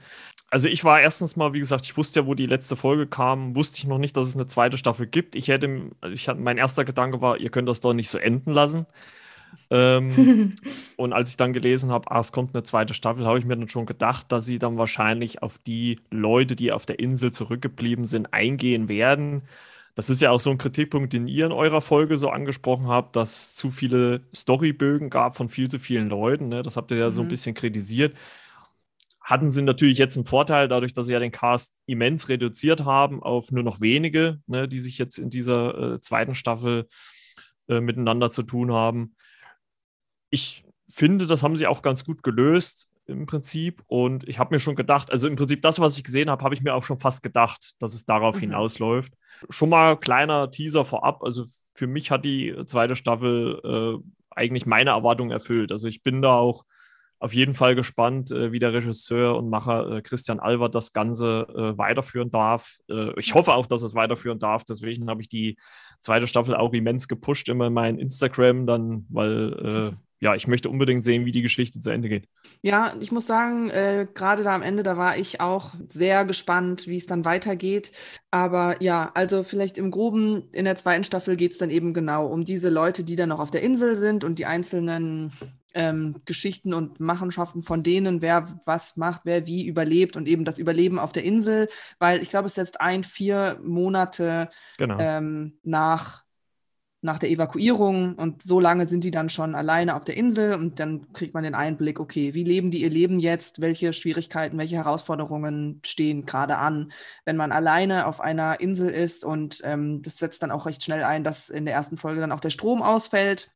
also ich war erstens mal, wie gesagt, ich wusste ja, wo die letzte Folge kam, wusste ich noch nicht, dass es eine zweite Staffel gibt. Ich hätte, ich hatte, mein erster Gedanke war, ihr könnt das doch nicht so enden lassen. Ähm, und als ich dann gelesen habe, ah, es kommt eine zweite Staffel, habe ich mir dann schon gedacht, dass sie dann wahrscheinlich auf die Leute, die auf der Insel zurückgeblieben sind, eingehen werden. Das ist ja auch so ein Kritikpunkt, den ihr in eurer Folge so angesprochen habt, dass es zu viele Storybögen gab von viel zu vielen Leuten. Ne? Das habt ihr ja mhm. so ein mhm. bisschen kritisiert hatten sie natürlich jetzt einen Vorteil, dadurch, dass sie ja den Cast immens reduziert haben auf nur noch wenige, ne, die sich jetzt in dieser äh, zweiten Staffel äh, miteinander zu tun haben. Ich finde, das haben sie auch ganz gut gelöst. Im Prinzip. Und ich habe mir schon gedacht, also im Prinzip das, was ich gesehen habe, habe ich mir auch schon fast gedacht, dass es darauf mhm. hinausläuft. Schon mal kleiner Teaser vorab. Also für mich hat die zweite Staffel äh, eigentlich meine Erwartungen erfüllt. Also ich bin da auch auf jeden Fall gespannt, äh, wie der Regisseur und Macher äh, Christian Albert das Ganze äh, weiterführen darf. Äh, ich hoffe auch, dass es weiterführen darf. Deswegen habe ich die zweite Staffel auch immens gepusht, immer in mein Instagram, dann, weil äh, ja, ich möchte unbedingt sehen, wie die Geschichte zu Ende geht. Ja, ich muss sagen, äh, gerade da am Ende, da war ich auch sehr gespannt, wie es dann weitergeht. Aber ja, also vielleicht im Groben in der zweiten Staffel geht es dann eben genau um diese Leute, die dann noch auf der Insel sind und die einzelnen ähm, Geschichten und Machenschaften von denen, wer was macht, wer wie überlebt und eben das Überleben auf der Insel, weil ich glaube, es setzt ein, vier Monate genau. ähm, nach nach der Evakuierung und so lange sind die dann schon alleine auf der Insel und dann kriegt man den Einblick, okay, wie leben die ihr Leben jetzt, welche Schwierigkeiten, welche Herausforderungen stehen gerade an, wenn man alleine auf einer Insel ist und ähm, das setzt dann auch recht schnell ein, dass in der ersten Folge dann auch der Strom ausfällt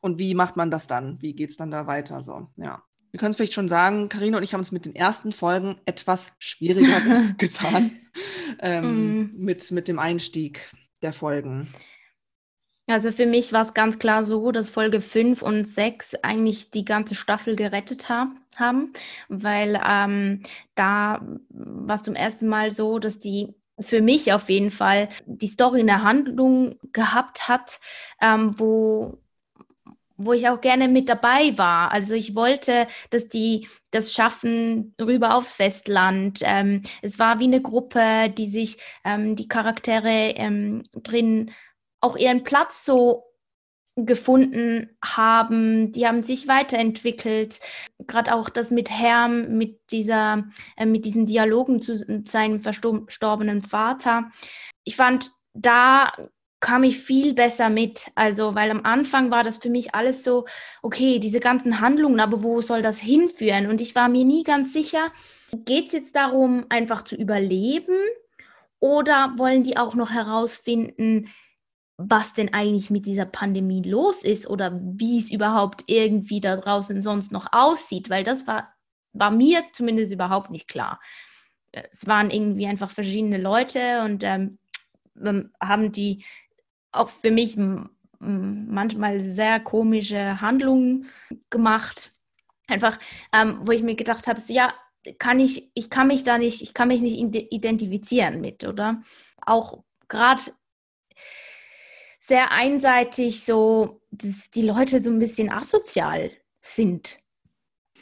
und wie macht man das dann, wie geht es dann da weiter, so, ja. Wir können es vielleicht schon sagen, Karina und ich haben es mit den ersten Folgen etwas schwieriger getan ähm, mm. mit, mit dem Einstieg der Folgen. Also für mich war es ganz klar so, dass Folge 5 und 6 eigentlich die ganze Staffel gerettet ha haben, weil ähm, da war es zum ersten Mal so, dass die für mich auf jeden Fall die Story in der Handlung gehabt hat, ähm, wo wo ich auch gerne mit dabei war. Also ich wollte, dass die das schaffen rüber aufs Festland. Ähm, es war wie eine Gruppe, die sich ähm, die Charaktere ähm, drin auch ihren Platz so gefunden haben, die haben sich weiterentwickelt. Gerade auch das mit Herm, mit dieser, äh, mit diesen Dialogen zu seinem verstorbenen Vater. Ich fand, da kam ich viel besser mit. Also, weil am Anfang war das für mich alles so, okay, diese ganzen Handlungen, aber wo soll das hinführen? Und ich war mir nie ganz sicher, geht es jetzt darum, einfach zu überleben? Oder wollen die auch noch herausfinden, was denn eigentlich mit dieser Pandemie los ist oder wie es überhaupt irgendwie da draußen sonst noch aussieht, weil das war, war mir zumindest überhaupt nicht klar. Es waren irgendwie einfach verschiedene Leute und ähm, haben die auch für mich manchmal sehr komische Handlungen gemacht. Einfach, ähm, wo ich mir gedacht habe, ja, kann ich, ich kann mich da nicht, ich kann mich nicht identifizieren mit, oder? Auch gerade sehr einseitig so, dass die Leute so ein bisschen asozial sind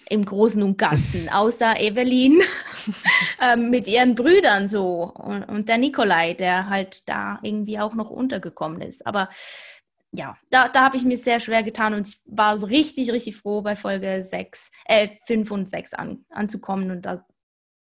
im Großen und Ganzen, außer Evelyn ähm, mit ihren Brüdern so und, und, der Nikolai, der halt da irgendwie auch noch untergekommen ist. Aber ja, da, da habe ich mir sehr schwer getan und ich war richtig, richtig froh, bei Folge 6, äh, 5 und 6 an, anzukommen und da,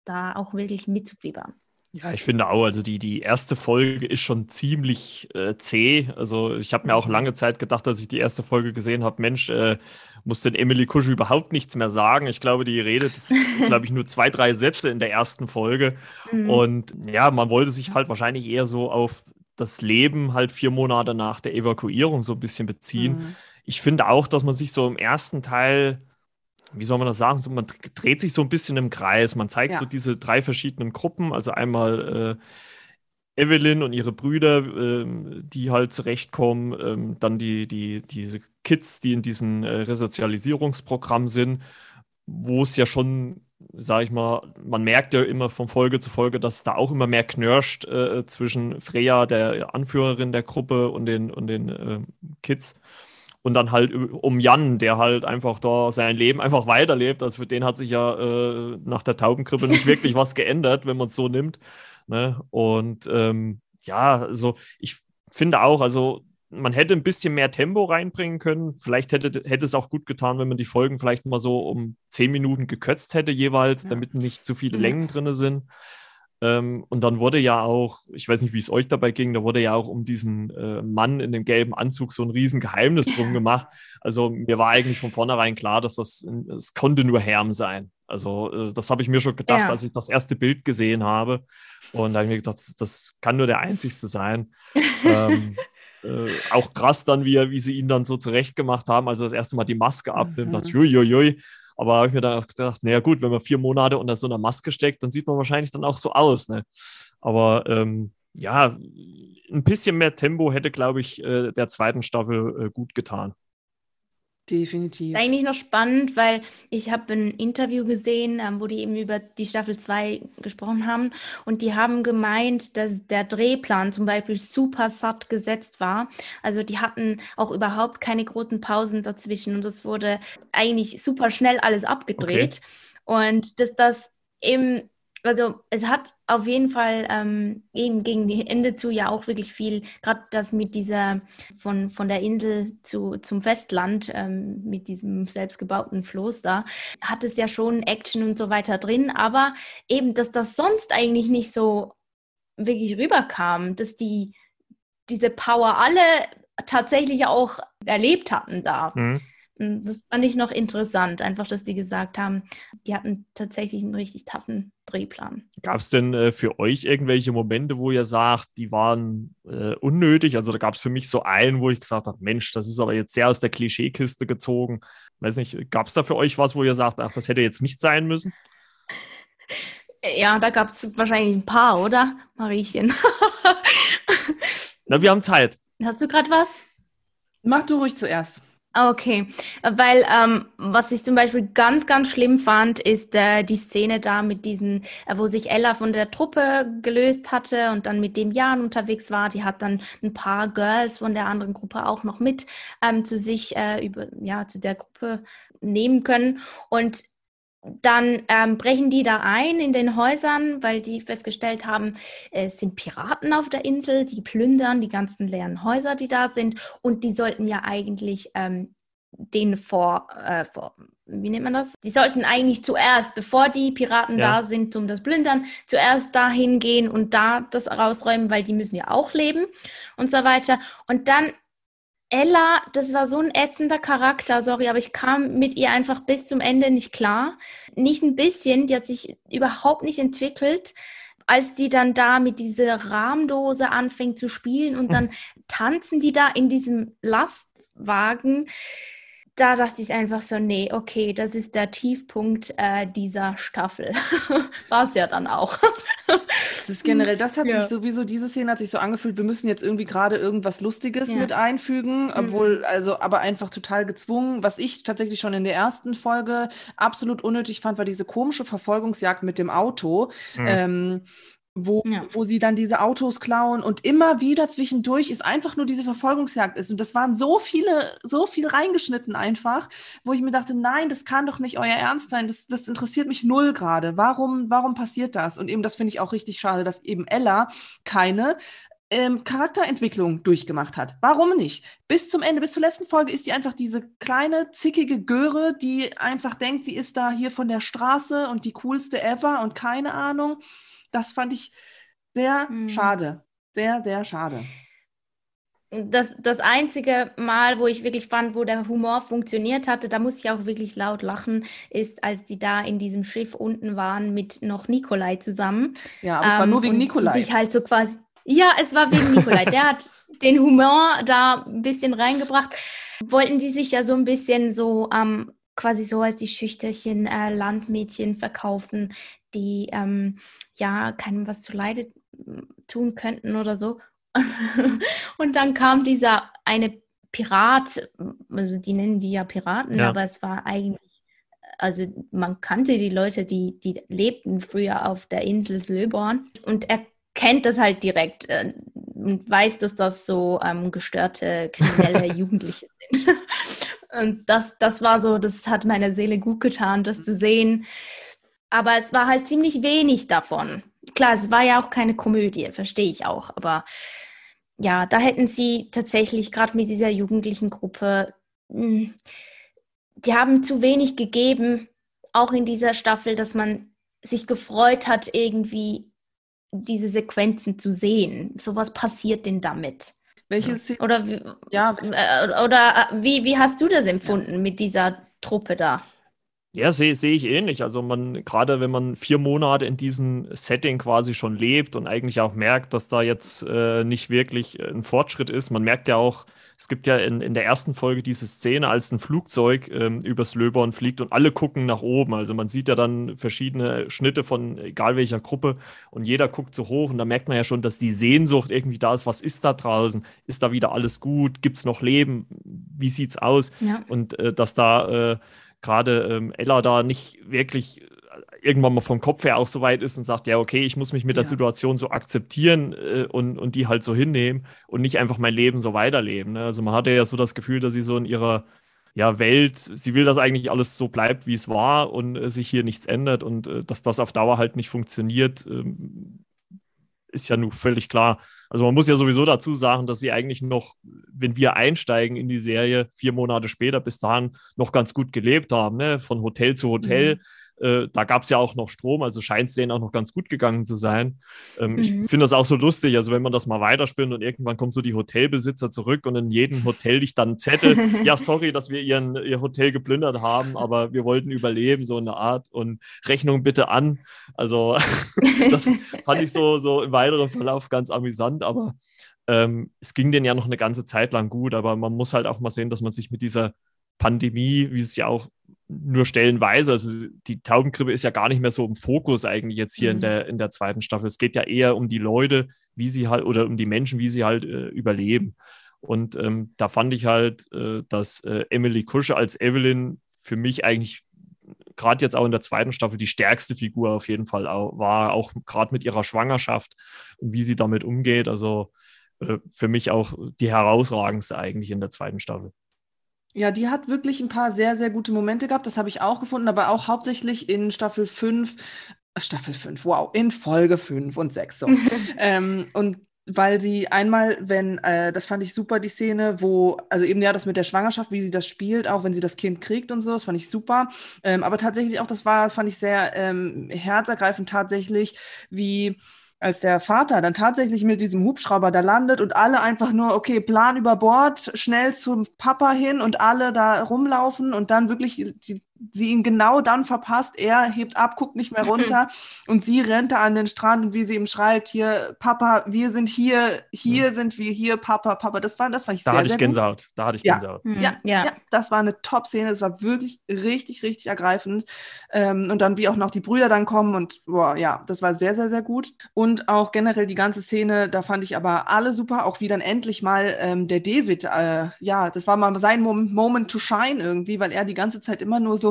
da auch wirklich mitzufiebern. Ja, ich finde auch, also die, die erste Folge ist schon ziemlich äh, zäh. Also ich habe mir auch lange Zeit gedacht, dass ich die erste Folge gesehen habe, Mensch, äh, muss denn Emily Kusch überhaupt nichts mehr sagen? Ich glaube, die redet, glaube ich, nur zwei, drei Sätze in der ersten Folge. Mhm. Und ja, man wollte sich halt wahrscheinlich eher so auf das Leben halt vier Monate nach der Evakuierung so ein bisschen beziehen. Mhm. Ich finde auch, dass man sich so im ersten Teil wie soll man das sagen, so, man dreht sich so ein bisschen im Kreis. Man zeigt ja. so diese drei verschiedenen Gruppen, also einmal äh, Evelyn und ihre Brüder, äh, die halt zurechtkommen, äh, dann die, die, diese Kids, die in diesem äh, Resozialisierungsprogramm sind, wo es ja schon, sag ich mal, man merkt ja immer von Folge zu Folge, dass es da auch immer mehr knirscht äh, zwischen Freya, der Anführerin der Gruppe, und den, und den äh, Kids und dann halt um Jan, der halt einfach da sein Leben einfach weiterlebt. Also für den hat sich ja äh, nach der Taubenkrippe nicht wirklich was geändert, wenn man es so nimmt. Ne? Und ähm, ja, also ich finde auch, also man hätte ein bisschen mehr Tempo reinbringen können. Vielleicht hätte, hätte es auch gut getan, wenn man die Folgen vielleicht mal so um zehn Minuten gekürzt hätte jeweils, ja. damit nicht zu viele Längen drin sind. Ähm, und dann wurde ja auch, ich weiß nicht, wie es euch dabei ging, da wurde ja auch um diesen äh, Mann in dem gelben Anzug so ein Riesengeheimnis drum gemacht. Also mir war eigentlich von vornherein klar, dass das, es konnte nur Herm sein. Also äh, das habe ich mir schon gedacht, ja. als ich das erste Bild gesehen habe. Und da habe ich mir gedacht, das, das kann nur der Einzigste sein. ähm, äh, auch krass dann, wie, wie sie ihn dann so zurechtgemacht haben, als er das erste Mal die Maske abnimmt. Mhm. Dachte, ui, ui, ui. Aber habe ich mir dann auch gedacht, naja gut, wenn man vier Monate unter so einer Maske steckt, dann sieht man wahrscheinlich dann auch so aus. Ne? Aber ähm, ja, ein bisschen mehr Tempo hätte, glaube ich, äh, der zweiten Staffel äh, gut getan. Definitiv. Ist eigentlich noch spannend, weil ich habe ein Interview gesehen, ähm, wo die eben über die Staffel 2 gesprochen haben und die haben gemeint, dass der Drehplan zum Beispiel super satt gesetzt war. Also die hatten auch überhaupt keine großen Pausen dazwischen und es wurde eigentlich super schnell alles abgedreht. Okay. Und dass das eben also es hat auf jeden Fall ähm, eben gegen die Ende zu ja auch wirklich viel, gerade das mit dieser von, von der Insel zu, zum Festland, ähm, mit diesem selbstgebauten Floß da, hat es ja schon Action und so weiter drin, aber eben, dass das sonst eigentlich nicht so wirklich rüberkam, dass die diese Power alle tatsächlich auch erlebt hatten da. Mhm. Das fand ich noch interessant, einfach, dass die gesagt haben, die hatten tatsächlich einen richtig taffen Drehplan. Gab es denn äh, für euch irgendwelche Momente, wo ihr sagt, die waren äh, unnötig? Also da gab es für mich so einen, wo ich gesagt habe, Mensch, das ist aber jetzt sehr aus der Klischeekiste gezogen. Weiß nicht, gab es da für euch was, wo ihr sagt, ach, das hätte jetzt nicht sein müssen? Ja, da gab es wahrscheinlich ein paar, oder, Mariechen? Na, wir haben Zeit. Hast du gerade was? Mach du ruhig zuerst. Okay, weil ähm, was ich zum Beispiel ganz, ganz schlimm fand, ist äh, die Szene da mit diesen, äh, wo sich Ella von der Truppe gelöst hatte und dann mit dem Jan unterwegs war. Die hat dann ein paar Girls von der anderen Gruppe auch noch mit ähm, zu sich äh, über, ja, zu der Gruppe nehmen können. Und dann ähm, brechen die da ein in den Häusern, weil die festgestellt haben, es sind Piraten auf der Insel, die plündern die ganzen leeren Häuser, die da sind. Und die sollten ja eigentlich ähm, den vor, äh, vor, wie nennt man das? Die sollten eigentlich zuerst, bevor die Piraten ja. da sind, um das Plündern, zuerst dahin gehen und da das rausräumen, weil die müssen ja auch leben und so weiter. Und dann Ella, das war so ein ätzender Charakter, sorry, aber ich kam mit ihr einfach bis zum Ende nicht klar. Nicht ein bisschen, die hat sich überhaupt nicht entwickelt. Als die dann da mit dieser Rahmdose anfängt zu spielen und dann tanzen die da in diesem Lastwagen da dachte ich einfach so, nee, okay, das ist der Tiefpunkt äh, dieser Staffel. War es ja dann auch. das ist generell, das hat ja. sich sowieso, diese Szene hat sich so angefühlt, wir müssen jetzt irgendwie gerade irgendwas Lustiges ja. mit einfügen, mhm. obwohl, mhm. also, aber einfach total gezwungen. Was ich tatsächlich schon in der ersten Folge absolut unnötig fand, war diese komische Verfolgungsjagd mit dem Auto. Mhm. Ähm, wo, ja. wo sie dann diese Autos klauen und immer wieder zwischendurch ist einfach nur diese Verfolgungsjagd ist. Und das waren so viele, so viel reingeschnitten einfach, wo ich mir dachte, nein, das kann doch nicht euer Ernst sein. Das, das interessiert mich null gerade. Warum, warum passiert das? Und eben das finde ich auch richtig schade, dass eben Ella keine ähm, Charakterentwicklung durchgemacht hat. Warum nicht? Bis zum Ende, bis zur letzten Folge ist sie einfach diese kleine, zickige Göre, die einfach denkt, sie ist da hier von der Straße und die coolste ever und keine Ahnung. Das fand ich sehr mhm. schade. Sehr, sehr schade. Das, das einzige Mal, wo ich wirklich fand, wo der Humor funktioniert hatte, da musste ich auch wirklich laut lachen, ist, als die da in diesem Schiff unten waren mit noch Nikolai zusammen. Ja, aber ähm, es war nur ähm, wegen Nikolai. Sich halt so quasi, ja, es war wegen Nikolai. Der hat den Humor da ein bisschen reingebracht. Wollten die sich ja so ein bisschen so ähm, quasi so als die schüchterchen äh, Landmädchen verkaufen, die ähm, ja keinem was zu Leide tun könnten oder so. und dann kam dieser eine Pirat, also die nennen die ja Piraten, ja. aber es war eigentlich, also man kannte die Leute, die, die lebten früher auf der Insel Slöborn und er kennt das halt direkt äh, und weiß, dass das so ähm, gestörte kriminelle Jugendliche sind. und das, das war so, das hat meiner Seele gut getan, das zu sehen, aber es war halt ziemlich wenig davon. Klar, es war ja auch keine Komödie, verstehe ich auch. Aber ja, da hätten sie tatsächlich gerade mit dieser jugendlichen Gruppe, hm, die haben zu wenig gegeben, auch in dieser Staffel, dass man sich gefreut hat, irgendwie diese Sequenzen zu sehen. So was passiert denn damit? Welches oder ja, äh, oder wie, wie hast du das empfunden ja. mit dieser Truppe da? Ja, sehe seh ich ähnlich. Also man, gerade wenn man vier Monate in diesem Setting quasi schon lebt und eigentlich auch merkt, dass da jetzt äh, nicht wirklich ein Fortschritt ist. Man merkt ja auch, es gibt ja in, in der ersten Folge diese Szene, als ein Flugzeug ähm, übers Löborn fliegt und alle gucken nach oben. Also man sieht ja dann verschiedene Schnitte von egal welcher Gruppe und jeder guckt so hoch und da merkt man ja schon, dass die Sehnsucht irgendwie da ist. Was ist da draußen? Ist da wieder alles gut? Gibt es noch Leben? Wie sieht's aus? Ja. Und äh, dass da äh, gerade ähm, Ella da nicht wirklich irgendwann mal vom Kopf her auch so weit ist und sagt, ja, okay, ich muss mich mit der Situation so akzeptieren äh, und, und die halt so hinnehmen und nicht einfach mein Leben so weiterleben. Ne? Also man hatte ja so das Gefühl, dass sie so in ihrer ja, Welt, sie will, dass eigentlich alles so bleibt, wie es war und äh, sich hier nichts ändert und äh, dass das auf Dauer halt nicht funktioniert, ähm, ist ja nun völlig klar. Also man muss ja sowieso dazu sagen, dass sie eigentlich noch, wenn wir einsteigen in die Serie, vier Monate später bis dahin noch ganz gut gelebt haben, ne? von Hotel zu Hotel. Mhm äh, da gab es ja auch noch Strom, also scheint es denen auch noch ganz gut gegangen zu sein. Ähm, mhm. Ich finde das auch so lustig, also wenn man das mal weiterspinnt und irgendwann kommen so die Hotelbesitzer zurück und in jedem Hotel liegt dann Zettel, ja, sorry, dass wir ihren, ihr Hotel geplündert haben, aber wir wollten überleben, so eine Art und Rechnung bitte an. Also das fand ich so, so im weiteren Verlauf ganz amüsant, aber ähm, es ging denen ja noch eine ganze Zeit lang gut, aber man muss halt auch mal sehen, dass man sich mit dieser Pandemie, wie es ja auch nur stellenweise, also die Taubengrippe ist ja gar nicht mehr so im Fokus eigentlich jetzt hier mhm. in, der, in der zweiten Staffel. Es geht ja eher um die Leute, wie sie halt, oder um die Menschen, wie sie halt äh, überleben. Und ähm, da fand ich halt, äh, dass äh, Emily Kusche als Evelyn für mich eigentlich gerade jetzt auch in der zweiten Staffel die stärkste Figur auf jeden Fall auch, war, auch gerade mit ihrer Schwangerschaft und wie sie damit umgeht. Also äh, für mich auch die herausragendste eigentlich in der zweiten Staffel. Ja, die hat wirklich ein paar sehr, sehr gute Momente gehabt. Das habe ich auch gefunden, aber auch hauptsächlich in Staffel 5, äh, Staffel 5, wow, in Folge 5 und 6 so. ähm, und weil sie einmal, wenn, äh, das fand ich super, die Szene, wo, also eben ja, das mit der Schwangerschaft, wie sie das spielt, auch wenn sie das Kind kriegt und so, das fand ich super. Ähm, aber tatsächlich auch, das war, fand ich sehr ähm, herzergreifend tatsächlich, wie als der Vater dann tatsächlich mit diesem Hubschrauber da landet und alle einfach nur, okay, Plan über Bord, schnell zum Papa hin und alle da rumlaufen und dann wirklich die, sie ihn genau dann verpasst. Er hebt ab, guckt nicht mehr runter und sie rennt da an den Strand und wie sie ihm schreibt, hier, Papa, wir sind hier, hier mhm. sind wir, hier, Papa, Papa. Das war, das fand ich da sehr, hatte ich Gänsehaut. Da hatte ich ja. Gänsehaut. Mhm. Ja, ja, ja, das war eine Top-Szene. Das war wirklich richtig, richtig ergreifend. Ähm, und dann, wie auch noch die Brüder dann kommen und, boah, ja, das war sehr, sehr, sehr gut. Und auch generell die ganze Szene, da fand ich aber alle super, auch wie dann endlich mal ähm, der David, äh, ja, das war mal sein Moment to shine irgendwie, weil er die ganze Zeit immer nur so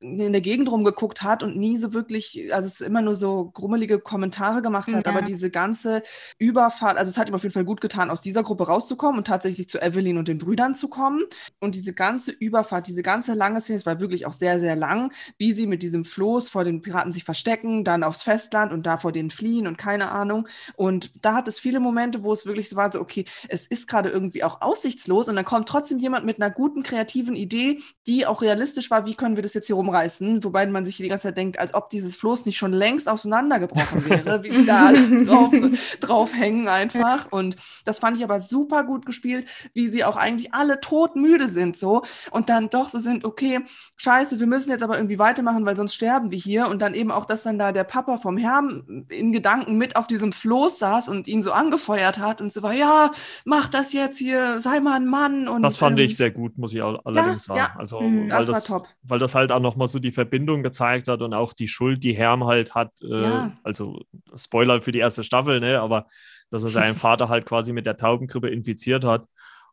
in der Gegend rumgeguckt hat und nie so wirklich, also es immer nur so grummelige Kommentare gemacht hat, ja. aber diese ganze Überfahrt, also es hat ihm auf jeden Fall gut getan, aus dieser Gruppe rauszukommen und tatsächlich zu Evelyn und den Brüdern zu kommen. Und diese ganze Überfahrt, diese ganze lange Szene, es war wirklich auch sehr, sehr lang, wie sie mit diesem Floß vor den Piraten sich verstecken, dann aufs Festland und da vor denen fliehen und keine Ahnung. Und da hat es viele Momente, wo es wirklich so war, so, okay, es ist gerade irgendwie auch aussichtslos und dann kommt trotzdem jemand mit einer guten, kreativen Idee, die auch realistisch war, wie können wir das jetzt hier rum rumreißen, wobei man sich die ganze Zeit denkt, als ob dieses Floß nicht schon längst auseinandergebrochen wäre, wie sie da drauf, drauf hängen einfach. Und das fand ich aber super gut gespielt, wie sie auch eigentlich alle todmüde sind so und dann doch so sind, okay, scheiße, wir müssen jetzt aber irgendwie weitermachen, weil sonst sterben wir hier. Und dann eben auch, dass dann da der Papa vom Herrn in Gedanken mit auf diesem Floß saß und ihn so angefeuert hat und so war, ja, mach das jetzt hier, sei mal ein Mann. Und, das fand ähm, ich sehr gut, muss ich allerdings ja, sagen. Ja, also, mhm, weil das, das weil das halt auch noch nochmal so die Verbindung gezeigt hat und auch die Schuld, die Herm halt hat. Äh, ja. Also Spoiler für die erste Staffel, ne? aber dass er seinen Vater halt quasi mit der Taubengrippe infiziert hat.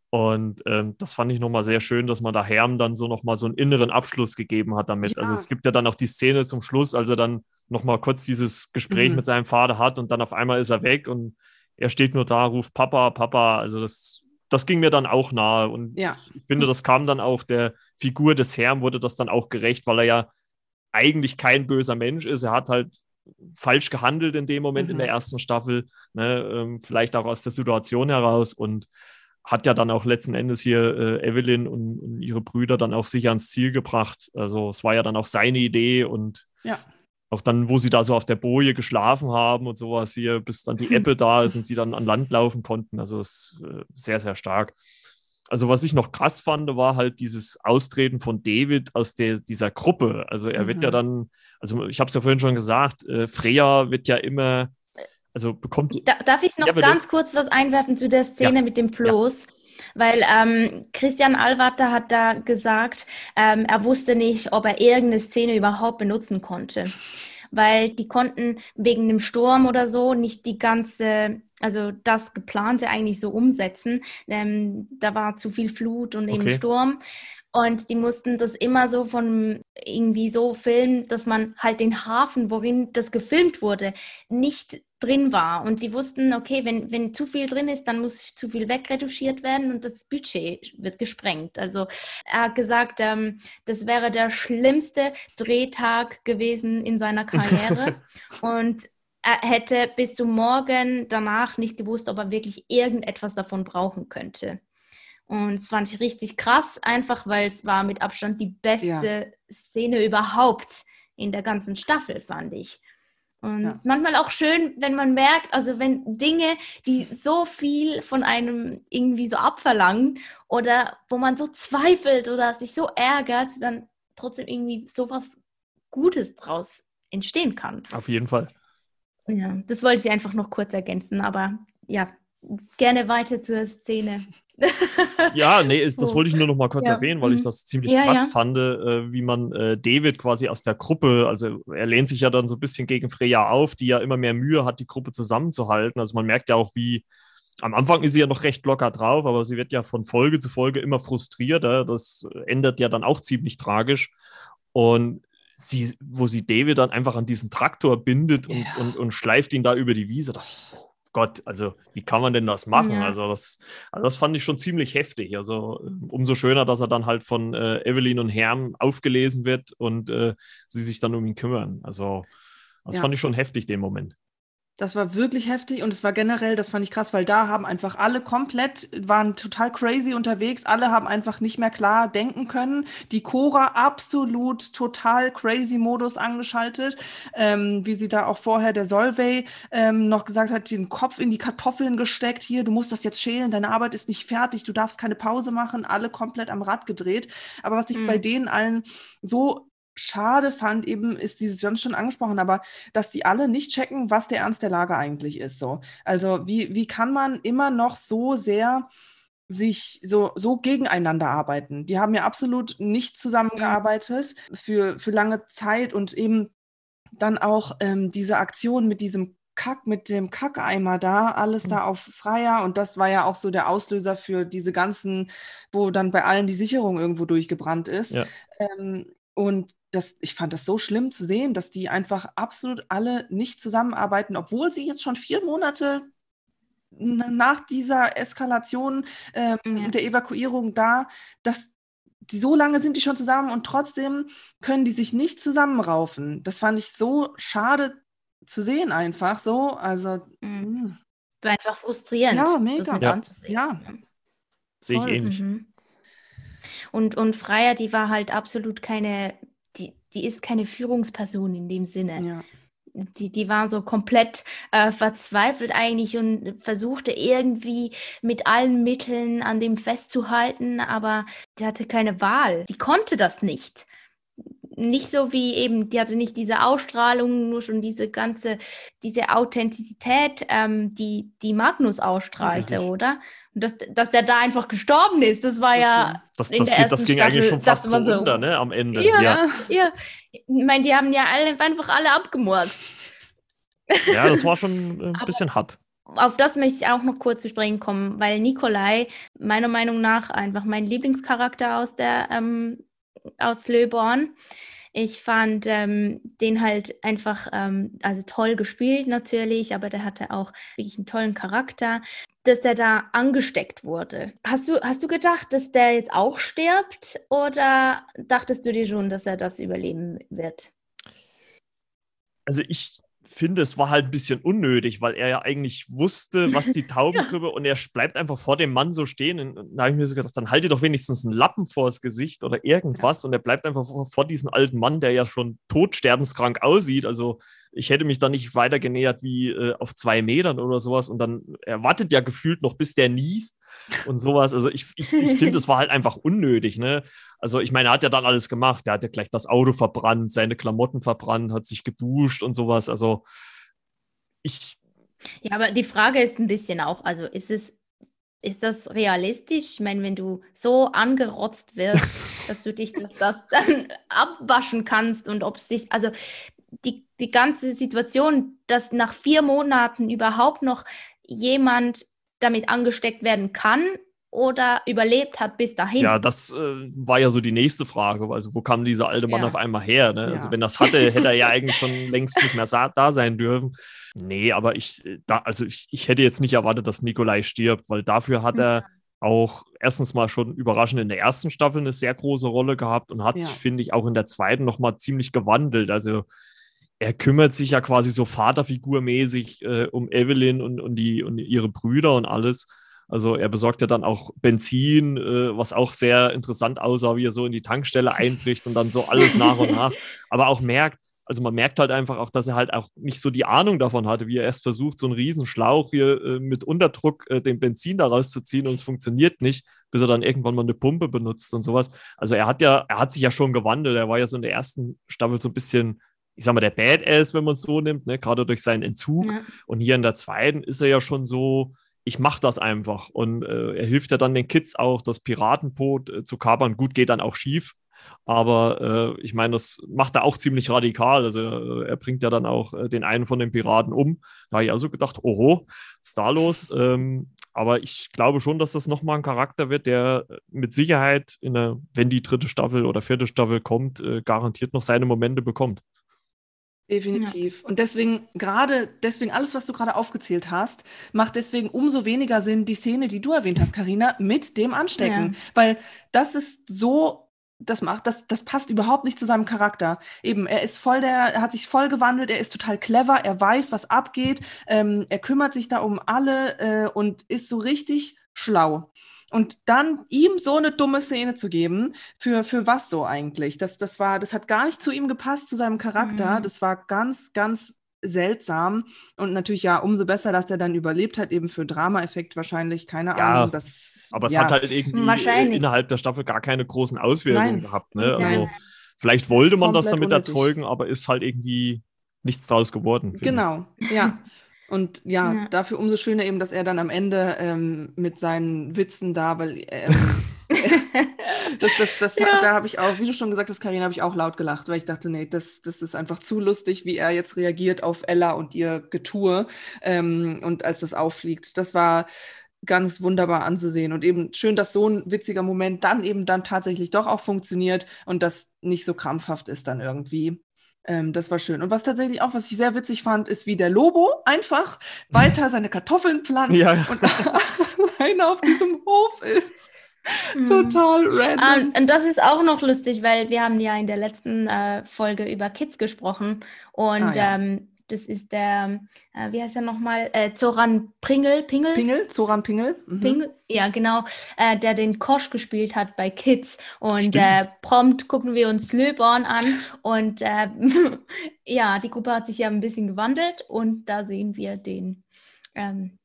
Und ähm, das fand ich nochmal sehr schön, dass man da Herm dann so nochmal so einen inneren Abschluss gegeben hat damit. Ja. Also es gibt ja dann auch die Szene zum Schluss, als er dann nochmal kurz dieses Gespräch mhm. mit seinem Vater hat und dann auf einmal ist er weg und er steht nur da, ruft Papa, Papa. Also das das ging mir dann auch nahe. Und ja. ich finde, das kam dann auch der Figur des Herrn, wurde das dann auch gerecht, weil er ja eigentlich kein böser Mensch ist. Er hat halt falsch gehandelt in dem Moment mhm. in der ersten Staffel, ne? ähm, vielleicht auch aus der Situation heraus und hat ja dann auch letzten Endes hier äh, Evelyn und, und, ihre Brüder dann auch sicher ans Ziel gebracht. Also es war ja dann auch seine Idee und ja auch dann, wo sie da so auf der Boje geschlafen haben und sowas hier, bis dann die Ebbe da ist und sie dann an Land laufen konnten. Also es ist äh, sehr, sehr stark. Also was ich noch krass fand, war halt dieses Austreten von David aus der, dieser Gruppe. Also er mhm. wird ja mhm. dann, also ich habe es ja vorhin schon gesagt, äh, Freya wird ja immer, also bekommt. Da, darf ich noch ja, ganz kurz was einwerfen zu der Szene ja. mit dem Floß? Ja. Weil ähm, Christian Alvater hat da gesagt, ähm, er wusste nicht, ob er irgendeine Szene überhaupt benutzen konnte weil die konnten wegen dem Sturm oder so nicht die ganze, also das geplante eigentlich so umsetzen. Ähm, da war zu viel Flut und eben okay. Sturm. Und die mussten das immer so von irgendwie so filmen, dass man halt den Hafen, worin das gefilmt wurde, nicht drin war. Und die wussten, okay, wenn, wenn zu viel drin ist, dann muss zu viel wegretuschiert werden und das Budget wird gesprengt. Also er hat gesagt, ähm, das wäre der schlimmste Drehtag gewesen in seiner Karriere. und er hätte bis zum Morgen danach nicht gewusst, ob er wirklich irgendetwas davon brauchen könnte. Und das fand ich richtig krass, einfach weil es war mit Abstand die beste ja. Szene überhaupt in der ganzen Staffel, fand ich. Und ja. es ist manchmal auch schön, wenn man merkt, also wenn Dinge, die so viel von einem irgendwie so abverlangen oder wo man so zweifelt oder sich so ärgert, dann trotzdem irgendwie so was Gutes draus entstehen kann. Auf jeden Fall. Ja, das wollte ich einfach noch kurz ergänzen, aber ja, gerne weiter zur Szene ja, nee, das wollte ich nur noch mal kurz ja. erwähnen, weil ich mhm. das ziemlich ja, krass ja. fand, äh, wie man äh, David quasi aus der Gruppe, also er lehnt sich ja dann so ein bisschen gegen Freya auf, die ja immer mehr Mühe hat, die Gruppe zusammenzuhalten. Also man merkt ja auch, wie am Anfang ist sie ja noch recht locker drauf, aber sie wird ja von Folge zu Folge immer frustrierter. Das ändert ja dann auch ziemlich tragisch. Und sie, wo sie David dann einfach an diesen Traktor bindet und, und, und schleift ihn da über die Wiese. Da, Gott, also wie kann man denn das machen? Ja. Also, das, also das fand ich schon ziemlich heftig. Also umso schöner, dass er dann halt von äh, Evelyn und Herm aufgelesen wird und äh, sie sich dann um ihn kümmern. Also das ja. fand ich schon heftig, den Moment. Das war wirklich heftig und es war generell, das fand ich krass, weil da haben einfach alle komplett, waren total crazy unterwegs, alle haben einfach nicht mehr klar denken können. Die Cora absolut total crazy Modus angeschaltet, ähm, wie sie da auch vorher der Solvay ähm, noch gesagt hat, den Kopf in die Kartoffeln gesteckt, hier, du musst das jetzt schälen, deine Arbeit ist nicht fertig, du darfst keine Pause machen, alle komplett am Rad gedreht. Aber was ich mhm. bei denen allen so schade fand eben, ist dieses, wir haben es schon angesprochen, aber dass die alle nicht checken, was der Ernst der Lage eigentlich ist. So. Also wie, wie kann man immer noch so sehr sich so, so gegeneinander arbeiten? Die haben ja absolut nicht zusammengearbeitet für, für lange Zeit und eben dann auch ähm, diese Aktion mit diesem Kack, mit dem Kackeimer da, alles da auf Freier und das war ja auch so der Auslöser für diese ganzen, wo dann bei allen die Sicherung irgendwo durchgebrannt ist. Ja. Ähm, und das, ich fand das so schlimm zu sehen, dass die einfach absolut alle nicht zusammenarbeiten, obwohl sie jetzt schon vier Monate nach dieser Eskalation äh, ja. der Evakuierung da, dass die so lange sind die schon zusammen und trotzdem können die sich nicht zusammenraufen. Das fand ich so schade zu sehen einfach so. Also mhm. Hm. war einfach frustrierend, ja, mega. ja. Ja. Sehe ich ähnlich. Mhm. Und, und Freier, die war halt absolut keine, die, ist keine Führungsperson in dem Sinne. Ja. Die, die war so komplett äh, verzweifelt eigentlich und versuchte irgendwie mit allen Mitteln an dem festzuhalten, aber die hatte keine Wahl. Die konnte das nicht nicht so wie eben, die hatte nicht diese Ausstrahlung, nur schon diese ganze, diese Authentizität, ähm, die, die Magnus ausstrahlte, ja, oder? Und dass, dass der da einfach gestorben ist, das war das ja. Das, das, geht, das ging Staffel, eigentlich schon fast so runter, ne, am Ende. Ja, ja. ja. Ich meine, die haben ja alle, einfach alle abgemurkst. Ja, das war schon ein bisschen hart auf das möchte ich auch noch kurz zu sprechen kommen, weil Nikolai meiner Meinung nach einfach mein Lieblingscharakter aus der ähm, aus Löborn. Ich fand ähm, den halt einfach, ähm, also toll gespielt natürlich, aber der hatte auch wirklich einen tollen Charakter, dass der da angesteckt wurde. Hast du, hast du gedacht, dass der jetzt auch stirbt oder dachtest du dir schon, dass er das überleben wird? Also ich finde, es war halt ein bisschen unnötig, weil er ja eigentlich wusste, was die Taubengrippe ja. und er bleibt einfach vor dem Mann so stehen. Und da habe ich mir so gedacht, dann halte doch wenigstens einen Lappen vors Gesicht oder irgendwas. Und er bleibt einfach vor, vor diesem alten Mann, der ja schon todsterbenskrank aussieht. Also ich hätte mich da nicht weiter genähert wie äh, auf zwei Metern oder sowas. Und dann erwartet ja gefühlt noch, bis der niest und sowas. Also ich, ich, ich finde, es war halt einfach unnötig. Ne? Also ich meine, er hat ja dann alles gemacht. Er hat ja gleich das Auto verbrannt, seine Klamotten verbrannt, hat sich geduscht und sowas. Also ich. Ja, aber die Frage ist ein bisschen auch, also ist es, ist das realistisch? Ich meine, wenn du so angerotzt wirst, dass du dich das, das dann abwaschen kannst und ob es sich, also die, die ganze Situation, dass nach vier Monaten überhaupt noch jemand damit angesteckt werden kann oder überlebt hat bis dahin. Ja, das äh, war ja so die nächste Frage. Also, wo kam dieser alte Mann ja. auf einmal her? Ne? Also, ja. Also, wenn das hatte, hätte er ja eigentlich schon längst nicht mehr da sein dürfen. Nee, aber ich, äh, da, also ich, ich hätte jetzt nicht erwartet, dass Nikolai stirbt, weil dafür hat er auch erstens mal schon überraschend in der ersten Staffel eine sehr große Rolle gehabt und hat sich, finde ich, auch in der zweiten nochmal ziemlich gewandelt. Also er kümmert sich ja quasi so Vaterfigurmäßig äh, um Evelyn und, und, die, und ihre Brüder und alles. Also er besorgt ja dann auch Benzin, äh, was auch sehr interessant aussah, wie er so in die Tankstelle einbricht und dann so alles nach und nach. Aber auch merkt, also man merkt halt einfach auch, dass er halt auch nicht so die Ahnung davon hatte, wie er erst versucht, so einen riesen Schlauch hier äh, mit Unterdruck äh, den Benzin daraus zu ziehen und es funktioniert nicht, bis er dann irgendwann mal eine Pumpe benutzt und sowas. Also er hat ja, er hat sich ja schon gewandelt. Er war ja so in der ersten Staffel so ein bisschen ich sag mal, der Badass, wenn man es so nimmt, ne? gerade durch seinen Entzug. Ja. Und hier in der zweiten ist er ja schon so, ich mache das einfach. Und äh, er hilft ja dann den Kids auch, das Piratenboot äh, zu kapern. Gut, geht dann auch schief. Aber äh, ich meine, das macht er auch ziemlich radikal. Also äh, er bringt ja dann auch äh, den einen von den Piraten um. Da habe ich also gedacht, oho, was ist da los? Ähm, aber ich glaube schon, dass das nochmal ein Charakter wird, der mit Sicherheit, der, wenn die dritte Staffel oder vierte Staffel kommt, äh, garantiert noch seine Momente bekommt. Definitiv. Ja. Und deswegen, gerade deswegen, alles, was du gerade aufgezählt hast, macht deswegen umso weniger Sinn, die Szene, die du erwähnt hast, Karina, mit dem Anstecken. Ja. Weil das ist so, das macht, das, das passt überhaupt nicht zu seinem Charakter. Eben, er ist voll der, er hat sich voll gewandelt, er ist total clever, er weiß, was abgeht, ähm, er kümmert sich da um alle äh, und ist so richtig schlau. Und dann ihm so eine dumme Szene zu geben, für, für was so eigentlich? Das, das war, das hat gar nicht zu ihm gepasst, zu seinem Charakter. Mhm. Das war ganz, ganz seltsam. Und natürlich ja, umso besser, dass er dann überlebt hat, eben für Drama-Effekt wahrscheinlich, keine ja, Ahnung. Das, aber es ja. hat halt irgendwie innerhalb der Staffel gar keine großen Auswirkungen Nein. gehabt. Ne? Also vielleicht wollte man Komplett das damit unnötig. erzeugen, aber ist halt irgendwie nichts draus geworden. Genau, ja. Und ja, ja, dafür umso schöner eben, dass er dann am Ende ähm, mit seinen Witzen da, weil ähm, das, das, das, ja. da habe ich auch, wie du schon gesagt hast, Karina, habe ich auch laut gelacht, weil ich dachte, nee, das, das ist einfach zu lustig, wie er jetzt reagiert auf Ella und ihr Getue ähm, und als das auffliegt. Das war ganz wunderbar anzusehen und eben schön, dass so ein witziger Moment dann eben dann tatsächlich doch auch funktioniert und das nicht so krampfhaft ist dann irgendwie. Ähm, das war schön. Und was tatsächlich auch, was ich sehr witzig fand, ist, wie der Lobo einfach weiter seine Kartoffeln pflanzt ja. und alleine auf diesem Hof ist. Mhm. Total random. Um, und das ist auch noch lustig, weil wir haben ja in der letzten äh, Folge über Kids gesprochen und ah, ja. ähm, das ist der, äh, wie heißt er nochmal? Äh, Zoran Pringel, Pingel? Pingel, Zoran Pingel. Mhm. Pingel, ja, genau, äh, der den Kosch gespielt hat bei Kids. Und äh, prompt gucken wir uns Löborn an. Und äh, ja, die Gruppe hat sich ja ein bisschen gewandelt und da sehen wir den ähm,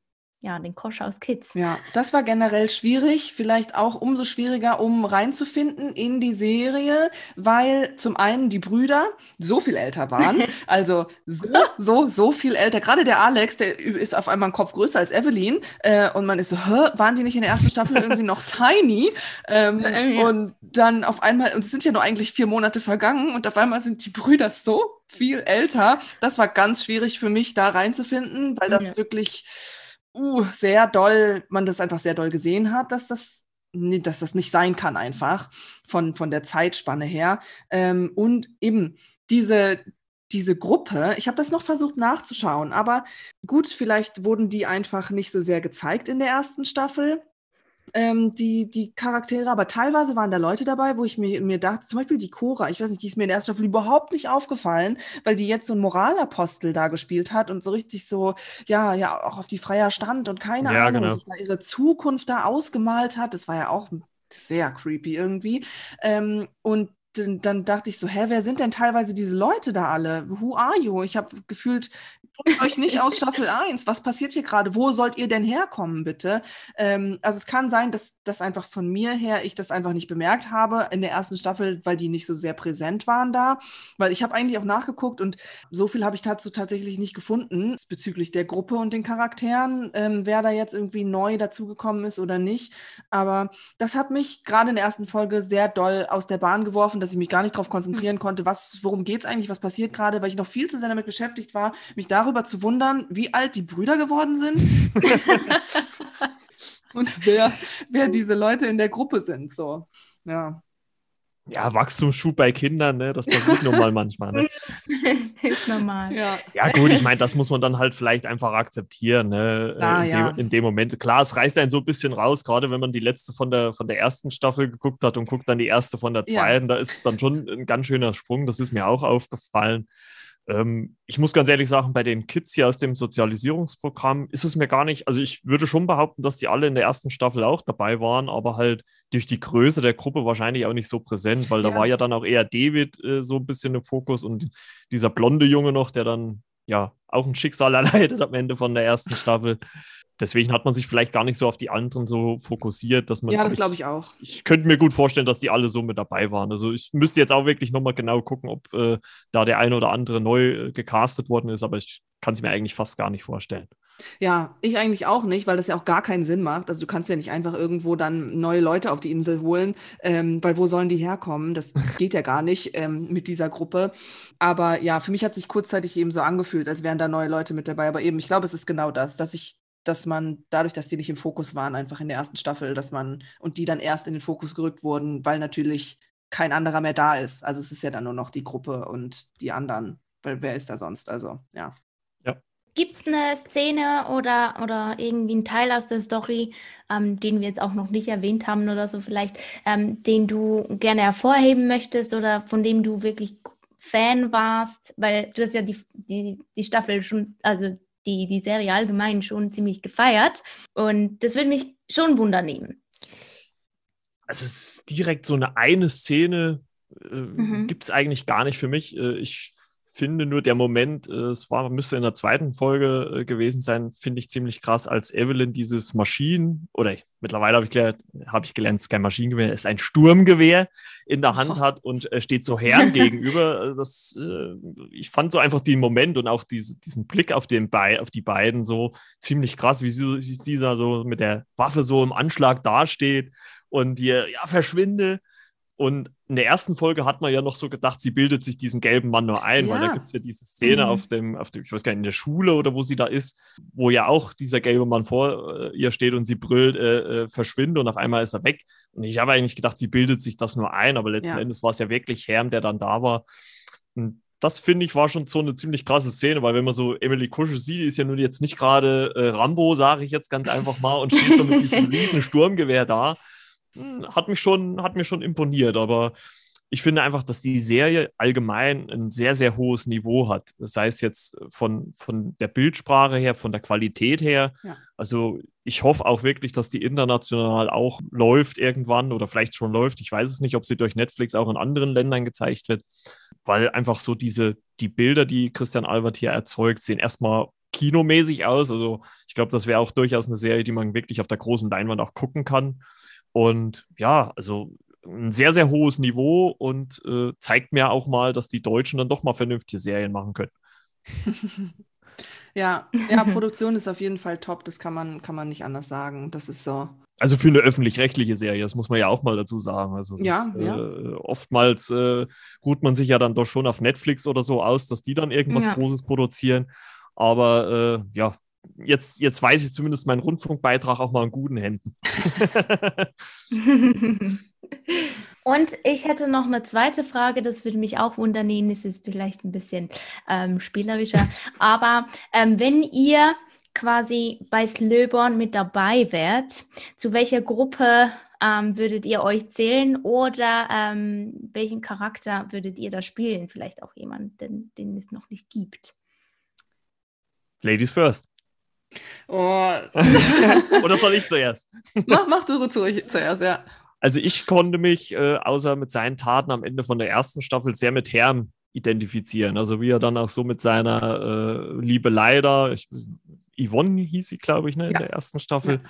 ja, den Kosch aus Kids. Ja, das war generell schwierig, vielleicht auch umso schwieriger, um reinzufinden in die Serie, weil zum einen die Brüder so viel älter waren, also so, so, so viel älter. Gerade der Alex, der ist auf einmal ein Kopf größer als Evelyn äh, und man ist so, Hä, waren die nicht in der ersten Staffel irgendwie noch tiny? Ähm. Und dann auf einmal, und es sind ja nur eigentlich vier Monate vergangen und auf einmal sind die Brüder so viel älter. Das war ganz schwierig für mich, da reinzufinden, weil das ja. wirklich uh, sehr doll, man das einfach sehr doll gesehen hat, dass das, dass das nicht sein kann einfach von, von der Zeitspanne her. Ähm, und eben diese, diese Gruppe, ich habe das noch versucht nachzuschauen, aber gut, vielleicht wurden die einfach nicht so sehr gezeigt in der ersten Staffel ähm, die, die Charaktere, aber teilweise waren da Leute dabei, wo ich mir, mir dachte, zum Beispiel die Cora, ich weiß nicht, die ist mir in der ersten Staffel überhaupt nicht aufgefallen, weil die jetzt so einen Moralapostel da gespielt hat und so richtig so, ja, ja, auch auf die Freier stand und keine ja, Ahnung, genau. sich da ihre Zukunft da ausgemalt hat. Das war ja auch sehr creepy irgendwie. Ähm, und dann, dann, dachte ich so, hä, wer sind denn teilweise diese Leute da alle? Who are you? Ich habe gefühlt, euch nicht aus Staffel 1. Was passiert hier gerade? Wo sollt ihr denn herkommen, bitte? Ähm, also es kann sein, dass das einfach von mir her ich das einfach nicht bemerkt habe in der ersten Staffel, weil die nicht so sehr präsent waren da. Weil ich habe eigentlich auch nachgeguckt und so viel habe ich dazu tatsächlich nicht gefunden bezüglich der Gruppe und den Charakteren, ähm, wer da jetzt irgendwie neu dazugekommen ist oder nicht. Aber das hat mich gerade in der ersten Folge sehr doll aus der Bahn geworfen, dass ich mich gar nicht darauf konzentrieren konnte, was, worum geht es eigentlich, was passiert gerade, weil ich noch viel zu sehr damit beschäftigt war, mich darüber zu wundern, wie alt die Brüder geworden sind. und wer, wer diese Leute in der Gruppe sind. So, ja. Ja, Wachstumsschub bei Kindern, ne? das passiert nun mal manchmal. Ne? Ist normal. Ja, ja gut, ich meine, das muss man dann halt vielleicht einfach akzeptieren. Ne? Klar, in, ja. dem, in, dem, Moment. Klar, es reißt einen so ein bisschen raus, gerade wenn man die letzte von der, von der ersten Staffel geguckt hat und guckt dann die erste von der zweiten. Ja. Da ist es dann schon ein ganz schöner Sprung. Das ist mir auch aufgefallen. Ähm, ich muss ganz ehrlich sagen, bei den Kids hier aus dem Sozialisierungsprogramm ist es mir gar nicht, also ich würde schon behaupten, dass die alle in der ersten Staffel auch dabei waren, aber halt durch die Größe der Gruppe wahrscheinlich auch nicht so präsent, weil ja. da war ja dann auch eher David äh, so ein bisschen im Fokus und dieser blonde Junge noch, der dann ja auch ein Schicksal erleidet am Ende von der ersten Staffel deswegen hat man sich vielleicht gar nicht so auf die anderen so fokussiert, dass man. Ja, das glaube ich auch. Ich könnte mir gut vorstellen, dass die alle so mit dabei waren. Also ich müsste jetzt auch wirklich nochmal genau gucken, ob äh, da der eine oder andere neu äh, gecastet worden ist, aber ich kann es mir eigentlich fast gar nicht vorstellen. Ja, ich eigentlich auch nicht, weil das ja auch gar keinen Sinn macht. Also du kannst ja nicht einfach irgendwo dann neue Leute auf die Insel holen, ähm, weil wo sollen die herkommen? Das, das geht ja gar nicht ähm, mit dieser Gruppe. Aber ja, für mich hat sich kurzzeitig eben so angefühlt, als wären da neue Leute mit dabei. Aber eben, ich glaube, es ist genau das, dass ich dass man dadurch, dass die nicht im Fokus waren, einfach in der ersten Staffel, dass man und die dann erst in den Fokus gerückt wurden, weil natürlich kein anderer mehr da ist. Also es ist ja dann nur noch die Gruppe und die anderen, weil wer ist da sonst? Also ja. ja. Gibt es eine Szene oder, oder irgendwie einen Teil aus der Story, ähm, den wir jetzt auch noch nicht erwähnt haben oder so vielleicht, ähm, den du gerne hervorheben möchtest oder von dem du wirklich Fan warst? Weil du hast ja die, die, die Staffel schon, also die, die Serie allgemein schon ziemlich gefeiert. Und das würde mich schon wundernehmen. Also es ist direkt so eine eine Szene, äh, mhm. gibt es eigentlich gar nicht für mich. Äh, ich finde nur der Moment, äh, es war, müsste in der zweiten Folge äh, gewesen sein, finde ich ziemlich krass, als Evelyn dieses Maschinen, oder ich, mittlerweile habe ich gelernt, habe ich gelernt, es ist kein Maschinengewehr, es ist ein Sturmgewehr in der Hand oh. hat und äh, steht so Herrn gegenüber. Das, ich fand so einfach den Moment und auch diese, diesen Blick auf, den Be auf die beiden so ziemlich krass, wie sie, wie sie da so mit der Waffe so im Anschlag dasteht und hier, ja, verschwinde. Und in der ersten Folge hat man ja noch so gedacht, sie bildet sich diesen gelben Mann nur ein, ja. weil da gibt es ja diese Szene mhm. auf, dem, auf dem, ich weiß gar nicht, in der Schule oder wo sie da ist, wo ja auch dieser gelbe Mann vor äh, ihr steht und sie brüllt, äh, äh, verschwinde und auf einmal ist er weg. Und ich habe eigentlich gedacht, sie bildet sich das nur ein, aber letzten ja. Endes war es ja wirklich Herm, der dann da war. Und das finde ich war schon so eine ziemlich krasse Szene, weil wenn man so Emily Kusche sieht, ist ja nun jetzt nicht gerade äh, Rambo, sage ich jetzt ganz einfach mal, und steht so mit diesem riesen Sturmgewehr da. Hat mich schon, hat mir schon imponiert, aber ich finde einfach, dass die Serie allgemein ein sehr, sehr hohes Niveau hat. Sei es jetzt von, von der Bildsprache her, von der Qualität her. Ja. Also ich hoffe auch wirklich, dass die international auch läuft irgendwann oder vielleicht schon läuft. Ich weiß es nicht, ob sie durch Netflix auch in anderen Ländern gezeigt wird, weil einfach so diese, die Bilder, die Christian Albert hier erzeugt, sehen erstmal kinomäßig aus. Also ich glaube, das wäre auch durchaus eine Serie, die man wirklich auf der großen Leinwand auch gucken kann. Und ja, also ein sehr, sehr hohes Niveau und äh, zeigt mir auch mal, dass die Deutschen dann doch mal vernünftige Serien machen können. ja, ja, Produktion ist auf jeden Fall top, das kann man, kann man nicht anders sagen. Das ist so. Also für eine öffentlich-rechtliche Serie, das muss man ja auch mal dazu sagen. Also ja, ist, ja. Äh, oftmals äh, ruht man sich ja dann doch schon auf Netflix oder so aus, dass die dann irgendwas ja. Großes produzieren. Aber äh, ja, jetzt, jetzt weiß ich zumindest meinen Rundfunkbeitrag auch mal in guten Händen. Und ich hätte noch eine zweite Frage, das würde mich auch wundern. Es ist vielleicht ein bisschen ähm, spielerischer. Aber ähm, wenn ihr quasi bei Slöborn mit dabei wärt, zu welcher Gruppe ähm, würdet ihr euch zählen oder ähm, welchen Charakter würdet ihr da spielen? Vielleicht auch jemanden, den, den es noch nicht gibt. Ladies first. Oh. Oder soll ich zuerst? Mach, mach du zuerst, ja. Also ich konnte mich, äh, außer mit seinen Taten am Ende von der ersten Staffel, sehr mit Herm identifizieren. Also wie er dann auch so mit seiner äh, Liebe leider, ich, Yvonne hieß sie, glaube ich, ne, in ja. der ersten Staffel.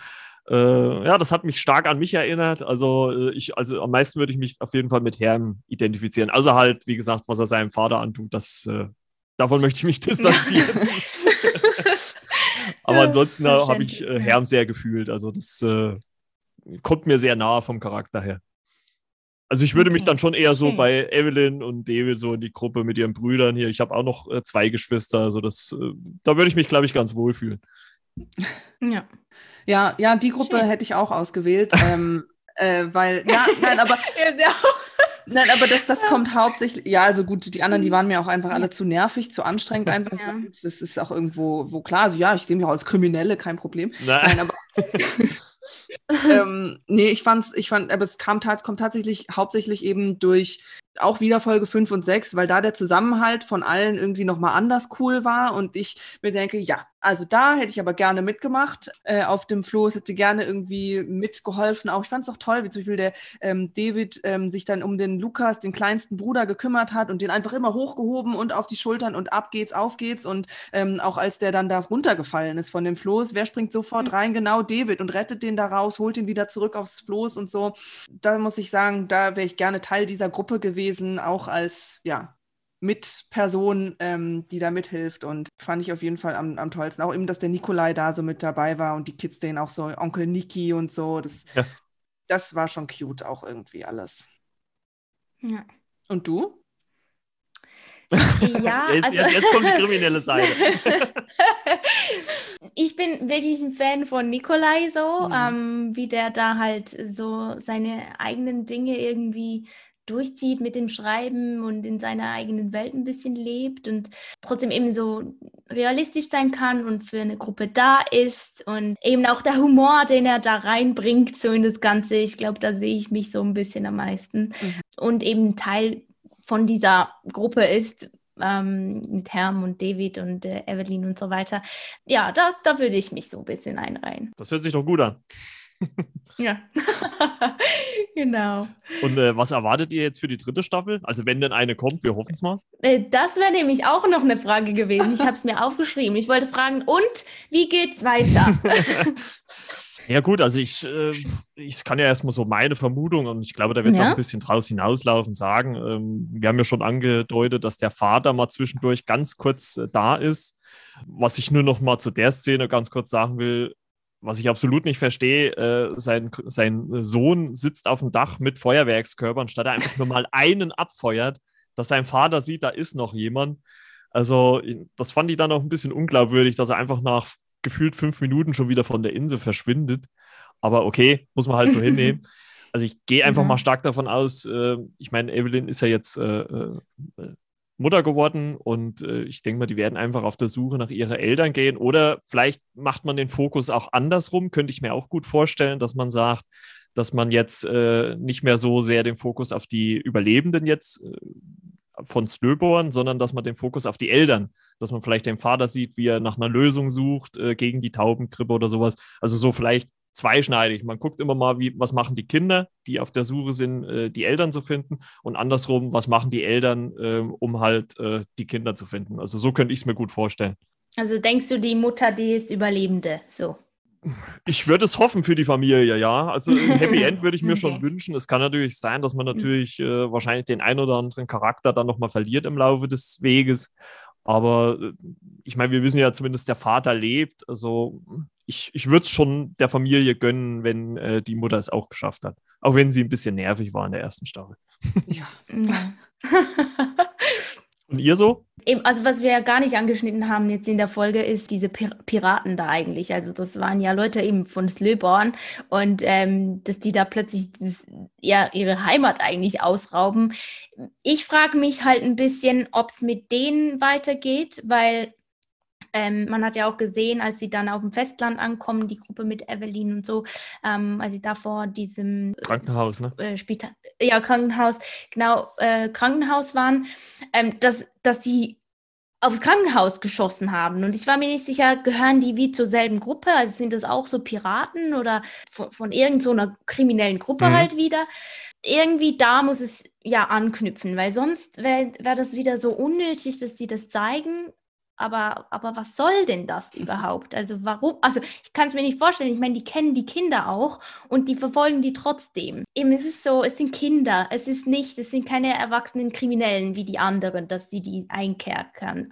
Ja. Äh, ja. das hat mich stark an mich erinnert. Also äh, ich, also am meisten würde ich mich auf jeden Fall mit Herm identifizieren. Also halt, wie gesagt, was er seinem Vater antut, das äh, davon möchte ich mich distanzieren. Aber ansonsten habe ich äh, Herm sehr gefühlt. Also das äh, kommt mir sehr nahe vom Charakter her. Also ich würde okay. mich dann schon eher so okay. bei Evelyn und David so in die Gruppe mit ihren Brüdern hier. Ich habe auch noch äh, zwei Geschwister, also das, äh, da würde ich mich, glaube ich, ganz wohl fühlen. Ja. Ja, ja, die Gruppe Schön. hätte ich auch ausgewählt, ähm, äh, weil, ja, nein, aber, nein, aber das, das kommt hauptsächlich, ja, also gut, die anderen, die waren mir auch einfach alle zu nervig, zu anstrengend einfach. Ja. Das ist auch irgendwo, wo klar, also ja, ich sehe mich auch als Kriminelle, kein Problem. Nein, nein aber ähm, nee, ich fand's, ich fand, aber es kam, kommt tatsächlich hauptsächlich eben durch auch wieder Folge 5 und 6, weil da der Zusammenhalt von allen irgendwie nochmal anders cool war und ich mir denke, ja, also da hätte ich aber gerne mitgemacht äh, auf dem Floß, hätte gerne irgendwie mitgeholfen. Auch ich fand es auch toll, wie zum Beispiel der ähm, David ähm, sich dann um den Lukas, den kleinsten Bruder, gekümmert hat und den einfach immer hochgehoben und auf die Schultern und ab geht's, auf geht's. Und ähm, auch als der dann da runtergefallen ist von dem Floß, wer springt sofort mhm. rein? Genau David und rettet den da raus, holt ihn wieder zurück aufs Floß und so. Da muss ich sagen, da wäre ich gerne Teil dieser Gruppe gewesen, auch als ja, Mitperson, ähm, die da mithilft. Und fand ich auf jeden Fall am, am tollsten. Auch eben, dass der Nikolai da so mit dabei war und die Kids den auch so, Onkel Niki und so. Das, ja. das war schon cute auch irgendwie alles. Ja. Und du? Ja, jetzt, also, jetzt, jetzt, kommt die kriminelle Seite. ich bin wirklich ein Fan von Nikolai so, mhm. ähm, wie der da halt so seine eigenen Dinge irgendwie durchzieht mit dem Schreiben und in seiner eigenen Welt ein bisschen lebt und trotzdem eben so realistisch sein kann und für eine Gruppe da ist und eben auch der Humor, den er da reinbringt, so in das Ganze. Ich glaube, da sehe ich mich so ein bisschen am meisten mhm. und eben Teil von dieser Gruppe ist, ähm, mit Herm und David und äh, Evelyn und so weiter. Ja, da, da würde ich mich so ein bisschen einreihen. Das hört sich doch gut an. Ja, genau. Und äh, was erwartet ihr jetzt für die dritte Staffel? Also wenn denn eine kommt, wir hoffen es mal. Äh, das wäre nämlich auch noch eine Frage gewesen. Ich habe es mir aufgeschrieben. Ich wollte fragen, und wie geht's weiter? ja gut, also ich, äh, ich kann ja erstmal so meine Vermutung und ich glaube, da wird es ja. auch ein bisschen draus hinauslaufen sagen. Ähm, wir haben ja schon angedeutet, dass der Vater mal zwischendurch ganz kurz äh, da ist. Was ich nur noch mal zu der Szene ganz kurz sagen will, was ich absolut nicht verstehe, äh, sein, sein Sohn sitzt auf dem Dach mit Feuerwerkskörpern, statt er einfach nur mal einen abfeuert, dass sein Vater sieht, da ist noch jemand. Also, das fand ich dann auch ein bisschen unglaubwürdig, dass er einfach nach gefühlt fünf Minuten schon wieder von der Insel verschwindet. Aber okay, muss man halt so hinnehmen. Also ich gehe einfach mhm. mal stark davon aus, äh, ich meine, Evelyn ist ja jetzt äh, äh Mutter geworden und äh, ich denke mal, die werden einfach auf der Suche nach ihren Eltern gehen oder vielleicht macht man den Fokus auch andersrum, könnte ich mir auch gut vorstellen, dass man sagt, dass man jetzt äh, nicht mehr so sehr den Fokus auf die Überlebenden jetzt äh, von Slöborn, sondern dass man den Fokus auf die Eltern, dass man vielleicht den Vater sieht, wie er nach einer Lösung sucht äh, gegen die Taubengrippe oder sowas. Also so vielleicht zweischneidig. Man guckt immer mal, wie, was machen die Kinder, die auf der Suche sind, äh, die Eltern zu finden und andersrum, was machen die Eltern, äh, um halt äh, die Kinder zu finden. Also so könnte ich es mir gut vorstellen. Also denkst du, die Mutter, die ist Überlebende, so? Ich würde es hoffen für die Familie, ja. Also ein Happy End würde ich mir okay. schon wünschen. Es kann natürlich sein, dass man natürlich äh, wahrscheinlich den ein oder anderen Charakter dann nochmal verliert im Laufe des Weges. Aber äh, ich meine, wir wissen ja zumindest, der Vater lebt. Also ich, ich würde es schon der Familie gönnen, wenn äh, die Mutter es auch geschafft hat. Auch wenn sie ein bisschen nervig war in der ersten Staffel. Ja. Und ihr so? Eben, also was wir ja gar nicht angeschnitten haben jetzt in der Folge, ist diese Pir Piraten da eigentlich. Also das waren ja Leute eben von Slöborn und ähm, dass die da plötzlich das, ja, ihre Heimat eigentlich ausrauben. Ich frage mich halt ein bisschen, ob es mit denen weitergeht, weil ähm, man hat ja auch gesehen, als sie dann auf dem Festland ankommen, die Gruppe mit Evelyn und so, ähm, als sie da vor diesem Krankenhaus, ne? Äh, Spital, ja, Krankenhaus, genau, äh, Krankenhaus waren, ähm, dass, dass die aufs Krankenhaus geschossen haben. Und ich war mir nicht sicher, gehören die wie zur selben Gruppe? Also sind das auch so Piraten oder von, von irgendeiner so kriminellen Gruppe mhm. halt wieder? Irgendwie da muss es ja anknüpfen, weil sonst wäre wär das wieder so unnötig, dass die das zeigen aber, aber was soll denn das mhm. überhaupt? Also warum? Also ich kann es mir nicht vorstellen. Ich meine, die kennen die Kinder auch und die verfolgen die trotzdem. Eben, es ist so, es sind Kinder. Es ist nicht, es sind keine erwachsenen Kriminellen wie die anderen, dass sie die einkerkern.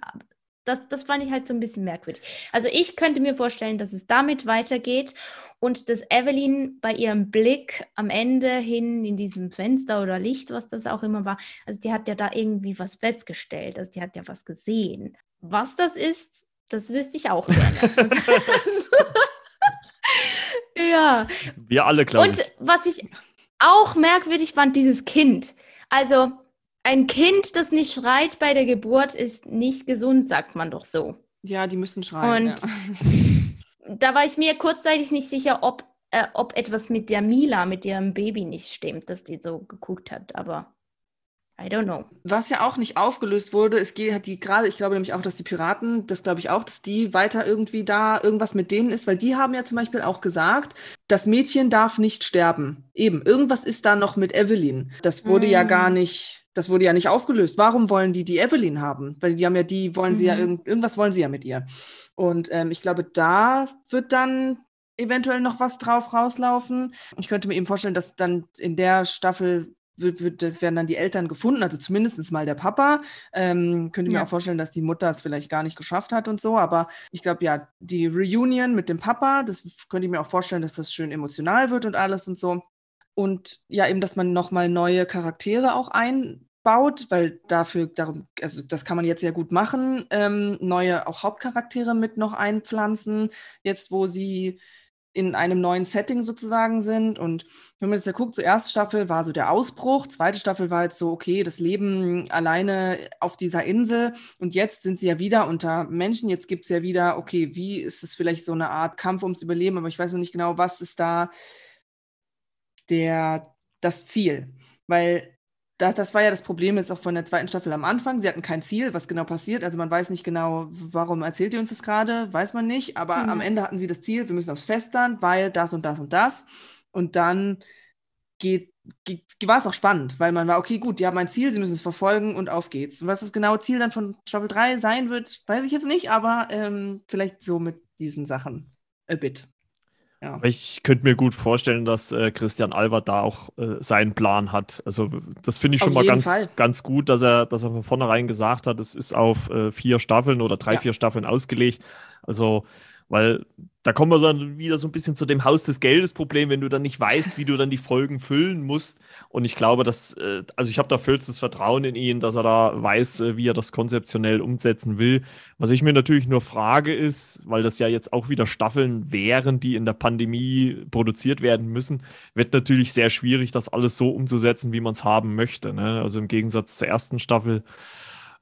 Das, das fand ich halt so ein bisschen merkwürdig. Also ich könnte mir vorstellen, dass es damit weitergeht und dass Evelyn bei ihrem Blick am Ende hin in diesem Fenster oder Licht, was das auch immer war, also die hat ja da irgendwie was festgestellt, also die hat ja was gesehen. Was das ist, das wüsste ich auch gerne. ja. Wir alle, glaube ich. Und was ich auch merkwürdig fand, dieses Kind. Also ein Kind, das nicht schreit bei der Geburt, ist nicht gesund, sagt man doch so. Ja, die müssen schreien. Und ja. da war ich mir kurzzeitig nicht sicher, ob, äh, ob etwas mit der Mila, mit ihrem Baby nicht stimmt, dass die so geguckt hat. Aber I don't know. Was ja auch nicht aufgelöst wurde, es geht hat die gerade, ich glaube nämlich auch, dass die Piraten, das glaube ich auch, dass die weiter irgendwie da irgendwas mit denen ist, weil die haben ja zum Beispiel auch gesagt, das Mädchen darf nicht sterben. Eben, irgendwas ist da noch mit Evelyn. Das wurde mm. ja gar nicht, das wurde ja nicht aufgelöst. Warum wollen die die Evelyn haben? Weil die haben ja die, wollen sie ja, mhm. irgend, irgendwas wollen sie ja mit ihr. Und ähm, ich glaube, da wird dann eventuell noch was drauf rauslaufen. Ich könnte mir eben vorstellen, dass dann in der Staffel wird, wird, werden dann die Eltern gefunden, also zumindest mal der Papa. Ähm, könnte ich ja. mir auch vorstellen, dass die Mutter es vielleicht gar nicht geschafft hat und so. Aber ich glaube, ja, die Reunion mit dem Papa, das könnte ich mir auch vorstellen, dass das schön emotional wird und alles und so. Und ja, eben, dass man nochmal neue Charaktere auch einbaut, weil dafür, darum, also das kann man jetzt sehr gut machen, ähm, neue auch Hauptcharaktere mit noch einpflanzen, jetzt wo sie in einem neuen Setting sozusagen sind. Und wenn man das ja guckt, so erste Staffel war so der Ausbruch, zweite Staffel war jetzt so, okay, das Leben alleine auf dieser Insel. Und jetzt sind sie ja wieder unter Menschen. Jetzt gibt es ja wieder, okay, wie ist es vielleicht so eine Art Kampf ums Überleben, aber ich weiß noch nicht genau, was ist da der, das Ziel. Weil das, das war ja das Problem jetzt auch von der zweiten Staffel am Anfang. Sie hatten kein Ziel, was genau passiert. Also man weiß nicht genau, warum erzählt ihr uns das gerade, weiß man nicht. Aber mhm. am Ende hatten sie das Ziel, wir müssen aufs Festland, weil das und das und das. Und dann geht, geht, war es auch spannend, weil man war, okay, gut, die haben ein Ziel, sie müssen es verfolgen und auf geht's. Und was das genaue Ziel dann von Staffel 3 sein wird, weiß ich jetzt nicht, aber ähm, vielleicht so mit diesen Sachen a bit. Ja. Ich könnte mir gut vorstellen, dass äh, Christian Albert da auch äh, seinen Plan hat. Also das finde ich schon auf mal ganz, ganz gut, dass er, dass er von vornherein gesagt hat, es ist auf äh, vier Staffeln oder drei, ja. vier Staffeln ausgelegt. Also weil da kommen wir dann wieder so ein bisschen zu dem Haus des Geldes Problem, wenn du dann nicht weißt, wie du dann die Folgen füllen musst. Und ich glaube, dass, äh, also ich habe da vollstes Vertrauen in ihn, dass er da weiß, äh, wie er das konzeptionell umsetzen will. Was ich mir natürlich nur frage ist, weil das ja jetzt auch wieder Staffeln wären, die in der Pandemie produziert werden müssen, wird natürlich sehr schwierig, das alles so umzusetzen, wie man es haben möchte. Ne? Also im Gegensatz zur ersten Staffel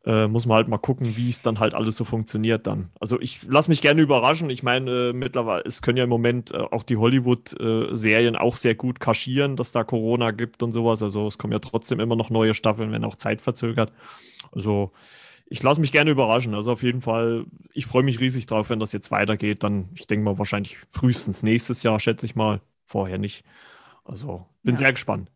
äh, muss man halt mal gucken, wie es dann halt alles so funktioniert dann. Also ich lasse mich gerne überraschen. Ich meine, äh, mittlerweile, es können ja im Moment äh, auch die Hollywood-Serien auch sehr gut kaschieren, dass da Corona gibt und sowas. Also es kommen ja trotzdem immer noch neue Staffeln, wenn auch Zeit verzögert. Also ich lasse mich gerne überraschen. Also auf jeden Fall, ich freue mich riesig drauf, wenn das jetzt weitergeht. Dann, ich denke mal, wahrscheinlich frühestens nächstes Jahr, schätze ich mal. Vorher nicht. Also bin ja. sehr gespannt.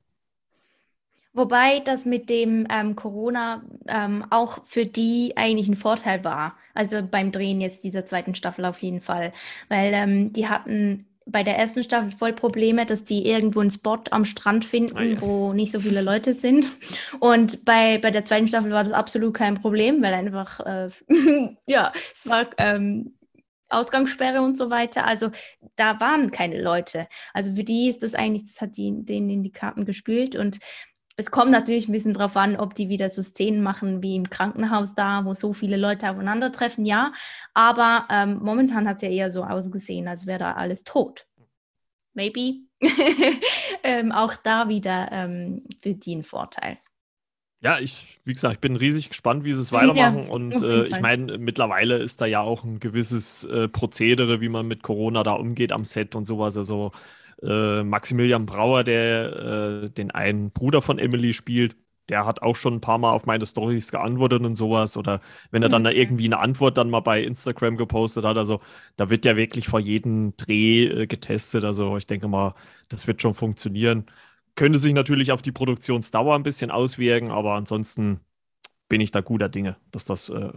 Wobei das mit dem ähm, Corona ähm, auch für die eigentlich ein Vorteil war. Also beim Drehen jetzt dieser zweiten Staffel auf jeden Fall. Weil ähm, die hatten bei der ersten Staffel voll Probleme, dass die irgendwo einen Spot am Strand finden, oh ja. wo nicht so viele Leute sind. Und bei, bei der zweiten Staffel war das absolut kein Problem, weil einfach, äh, ja, es war ähm, Ausgangssperre und so weiter. Also da waren keine Leute. Also für die ist das eigentlich, das hat die, denen in die Karten gespielt und es kommt natürlich ein bisschen drauf an, ob die wieder so Szenen machen wie im Krankenhaus da, wo so viele Leute aufeinandertreffen, ja. Aber ähm, momentan hat es ja eher so ausgesehen, als wäre da alles tot. Maybe. ähm, auch da wieder ähm, für die ein Vorteil. Ja, ich, wie gesagt, ich bin riesig gespannt, wie sie es weitermachen. Ja, und äh, ich meine, mittlerweile ist da ja auch ein gewisses äh, Prozedere, wie man mit Corona da umgeht am Set und sowas. Also äh, Maximilian Brauer, der äh, den einen Bruder von Emily spielt, der hat auch schon ein paar Mal auf meine Stories geantwortet und sowas. Oder wenn er dann mhm. da irgendwie eine Antwort dann mal bei Instagram gepostet hat. Also da wird ja wirklich vor jedem Dreh äh, getestet. Also ich denke mal, das wird schon funktionieren. Könnte sich natürlich auf die Produktionsdauer ein bisschen auswirken, aber ansonsten bin ich da guter Dinge, dass das äh,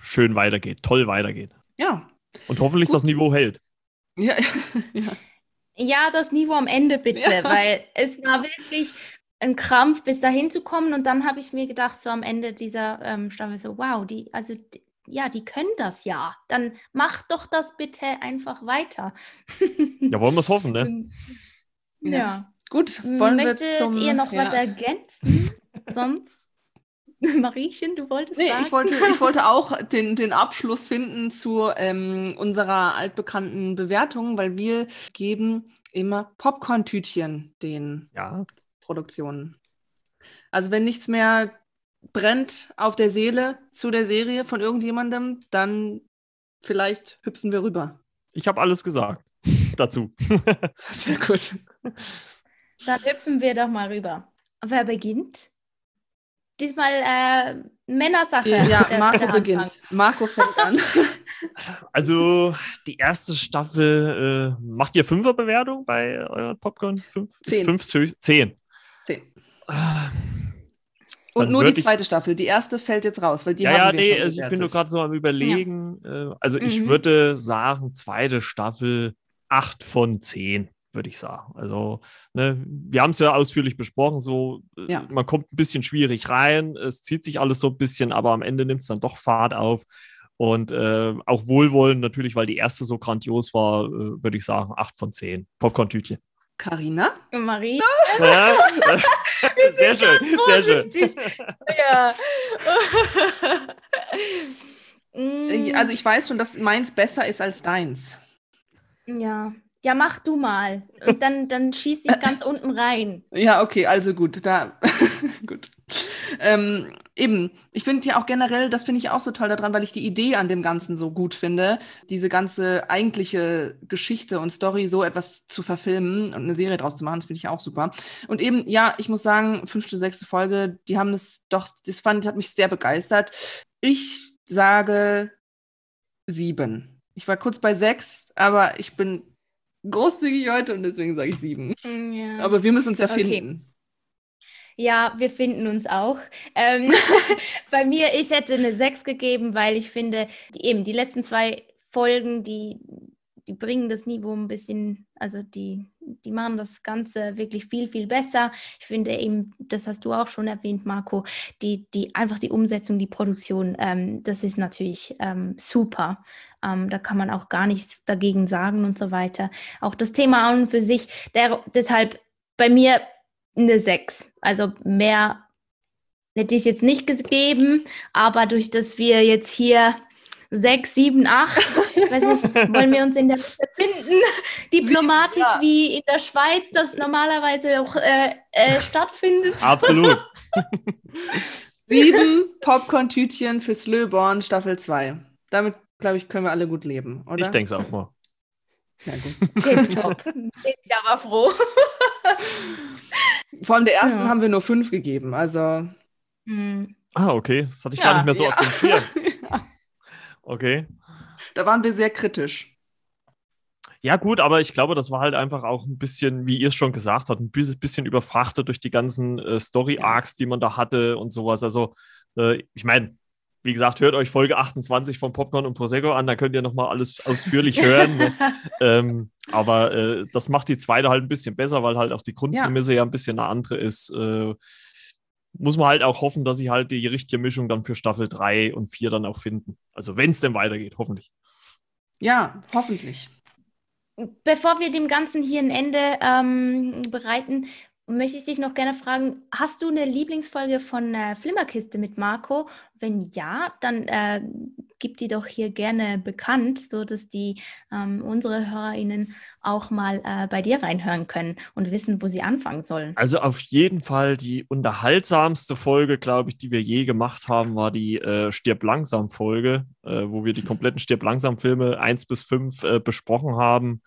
schön weitergeht, toll weitergeht. Ja. Und hoffentlich Gut. das Niveau hält. Ja, ja. Ja, das Niveau am Ende bitte, ja. weil es war wirklich ein Krampf, bis dahin zu kommen. Und dann habe ich mir gedacht, so am Ende dieser ähm, Staffel, so, wow, die, also die, ja, die können das ja. Dann mach doch das bitte einfach weiter. ja, wollen wir es hoffen, ne? Ja. ja. Gut, wollen Möchtet wir zum, ihr noch ja. was ergänzen? Sonst? Mariechen, du wolltest nee, sagen? Ich wollte, ich wollte auch den, den Abschluss finden zu ähm, unserer altbekannten Bewertung, weil wir geben immer Popcorn-Tütchen den ja. Produktionen. Also wenn nichts mehr brennt auf der Seele zu der Serie von irgendjemandem, dann vielleicht hüpfen wir rüber. Ich habe alles gesagt dazu. Sehr gut. Dann hüpfen wir doch mal rüber. Wer beginnt? Diesmal äh, Männersache. Ja, der, Marco der beginnt. Marco fängt an. Also die erste Staffel, äh, macht ihr Fünferbewertung bei eurer Popcorn? Fünf? Zehn. Fünf, zehn. Zehn. Und nur die zweite Staffel. Die erste fällt jetzt raus, weil die ja, haben ja, wir nee, also ich bin nur gerade so am überlegen. Ja. Äh, also mhm. ich würde sagen, zweite Staffel acht von zehn würde ich sagen. Also, ne, wir haben es ja ausführlich besprochen, so äh, ja. man kommt ein bisschen schwierig rein, es zieht sich alles so ein bisschen, aber am Ende nimmt es dann doch Fahrt auf. Und äh, auch Wohlwollen natürlich, weil die erste so grandios war, äh, würde ich sagen, 8 von 10. Popcorn-Tütchen. Carina? Marie? Ja. sehr schön, sehr schön. Ja. also ich weiß schon, dass meins besser ist als deins. Ja, ja, mach du mal. Und dann, dann schieß ich ganz unten rein. Ja, okay, also gut. Da, gut. Ähm, eben, ich finde ja auch generell, das finde ich auch so toll daran, weil ich die Idee an dem Ganzen so gut finde, diese ganze eigentliche Geschichte und Story so etwas zu verfilmen und eine Serie draus zu machen, das finde ich auch super. Und eben, ja, ich muss sagen, fünfte, sechste Folge, die haben das doch, das fand, hat mich sehr begeistert. Ich sage sieben. Ich war kurz bei sechs, aber ich bin großzügig heute und deswegen sage ich sieben. Ja. Aber wir müssen uns ja finden. Okay. Ja, wir finden uns auch. Ähm, bei mir, ich hätte eine 6 gegeben, weil ich finde, die, eben die letzten zwei Folgen, die, die bringen das Niveau ein bisschen, also die, die machen das Ganze wirklich viel, viel besser. Ich finde eben, das hast du auch schon erwähnt, Marco, die, die einfach die Umsetzung, die Produktion, ähm, das ist natürlich ähm, super. Ähm, da kann man auch gar nichts dagegen sagen und so weiter. Auch das Thema an und für sich, der, deshalb bei mir eine 6. Also mehr hätte ich jetzt nicht gegeben, aber durch das wir jetzt hier 6, 7, 8, weiß nicht, wollen wir uns in der Mitte finden, diplomatisch ja. wie in der Schweiz, das normalerweise auch äh, äh, stattfindet. Absolut. Sieben Popcorn-Tütchen für Slöborn Staffel 2. Damit glaube ich, können wir alle gut leben, oder? Ich denke es auch mal. Sehr gut. Tipptopp. Bin ich aber froh. Vor allem der ersten ja. haben wir nur fünf gegeben, also. Mhm. Ah, okay. Das hatte ich ja. gar nicht mehr so ja. auf dem Schirm. Okay. Da waren wir sehr kritisch. Ja, gut, aber ich glaube, das war halt einfach auch ein bisschen, wie ihr es schon gesagt habt, ein bisschen überfrachtet durch die ganzen äh, Story-Arcs, die man da hatte und sowas. Also, äh, ich meine, wie gesagt, hört euch Folge 28 von Popcorn und Prosecco an, da könnt ihr nochmal alles ausführlich hören. Ne? ähm, aber äh, das macht die zweite halt ein bisschen besser, weil halt auch die Grundprämisse ja, ja ein bisschen eine andere ist. Äh, muss man halt auch hoffen, dass sie halt die richtige Mischung dann für Staffel 3 und 4 dann auch finden. Also wenn es denn weitergeht, hoffentlich. Ja, hoffentlich. Bevor wir dem Ganzen hier ein Ende ähm, bereiten, möchte ich dich noch gerne fragen, hast du eine Lieblingsfolge von äh, Flimmerkiste mit Marco? Wenn ja, dann äh, gib die doch hier gerne bekannt, sodass die ähm, unsere HörerInnen auch mal äh, bei dir reinhören können und wissen, wo sie anfangen sollen. Also auf jeden Fall die unterhaltsamste Folge, glaube ich, die wir je gemacht haben, war die äh, Stirb langsam Folge, äh, wo wir die kompletten Stirb langsam Filme 1 bis 5 äh, besprochen haben.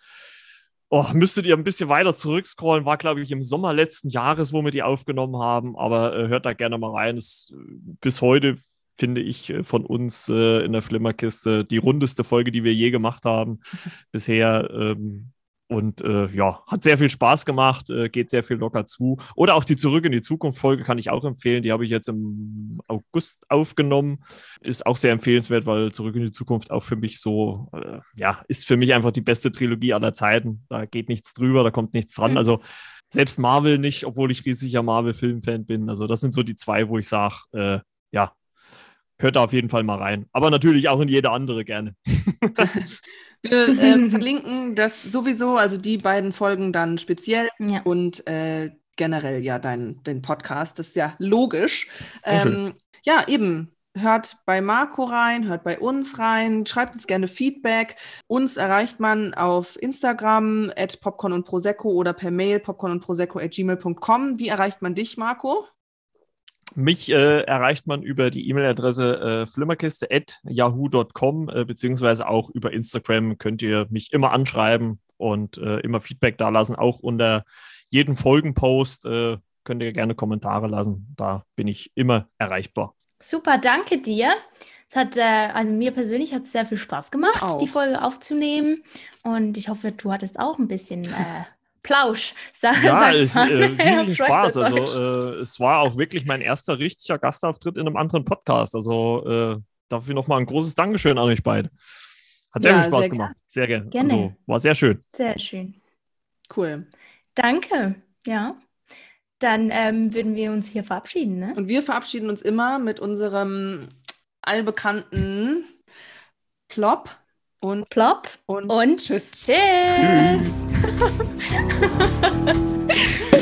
Oh, müsstet ihr ein bisschen weiter zurückscrollen, war, glaube ich, im Sommer letzten Jahres, wo wir die aufgenommen haben. Aber äh, hört da gerne mal rein. Das, äh, bis heute finde ich äh, von uns äh, in der Flimmerkiste die rundeste Folge, die wir je gemacht haben bisher. Ähm, und äh, ja, hat sehr viel Spaß gemacht, äh, geht sehr viel locker zu. Oder auch die Zurück in die Zukunft-Folge kann ich auch empfehlen. Die habe ich jetzt im August aufgenommen. Ist auch sehr empfehlenswert, weil Zurück in die Zukunft auch für mich so, äh, ja, ist für mich einfach die beste Trilogie aller Zeiten. Da geht nichts drüber, da kommt nichts dran. Also selbst Marvel nicht, obwohl ich riesiger Marvel-Filmfan bin. Also das sind so die zwei, wo ich sage, äh, ja, hört da auf jeden Fall mal rein. Aber natürlich auch in jede andere gerne. Wir äh, verlinken das sowieso, also die beiden Folgen dann speziell ja. und äh, generell ja dein, dein Podcast. Das ist ja logisch. Ähm, ja, eben. Hört bei Marco rein, hört bei uns rein, schreibt uns gerne Feedback. Uns erreicht man auf Instagram at popcorn und prosecco oder per Mail popcorn und prosecco at gmail.com. Wie erreicht man dich, Marco? Mich äh, erreicht man über die E-Mail-Adresse äh, flimmerkiste.yahoo.com, äh, beziehungsweise auch über Instagram könnt ihr mich immer anschreiben und äh, immer Feedback da lassen. Auch unter jedem Folgenpost äh, könnt ihr gerne Kommentare lassen. Da bin ich immer erreichbar. Super, danke dir. Es hat, äh, also mir persönlich hat es sehr viel Spaß gemacht, auch. die Folge aufzunehmen. Und ich hoffe, du hattest auch ein bisschen Plausch. Sag, ja, es, äh, riesen Spaß. Also äh, es war auch wirklich mein erster richtiger Gastauftritt in einem anderen Podcast. Also äh, dafür nochmal ein großes Dankeschön an euch beide. Hat sehr ja, viel Spaß sehr gemacht. Gern. Sehr gerne. gerne. Also, war sehr schön. Sehr schön. Cool. Danke. Ja. Dann ähm, würden wir uns hier verabschieden. Ne? Und wir verabschieden uns immer mit unserem allbekannten Plop und Plop und, und tschüss. Tschüss. tschüss.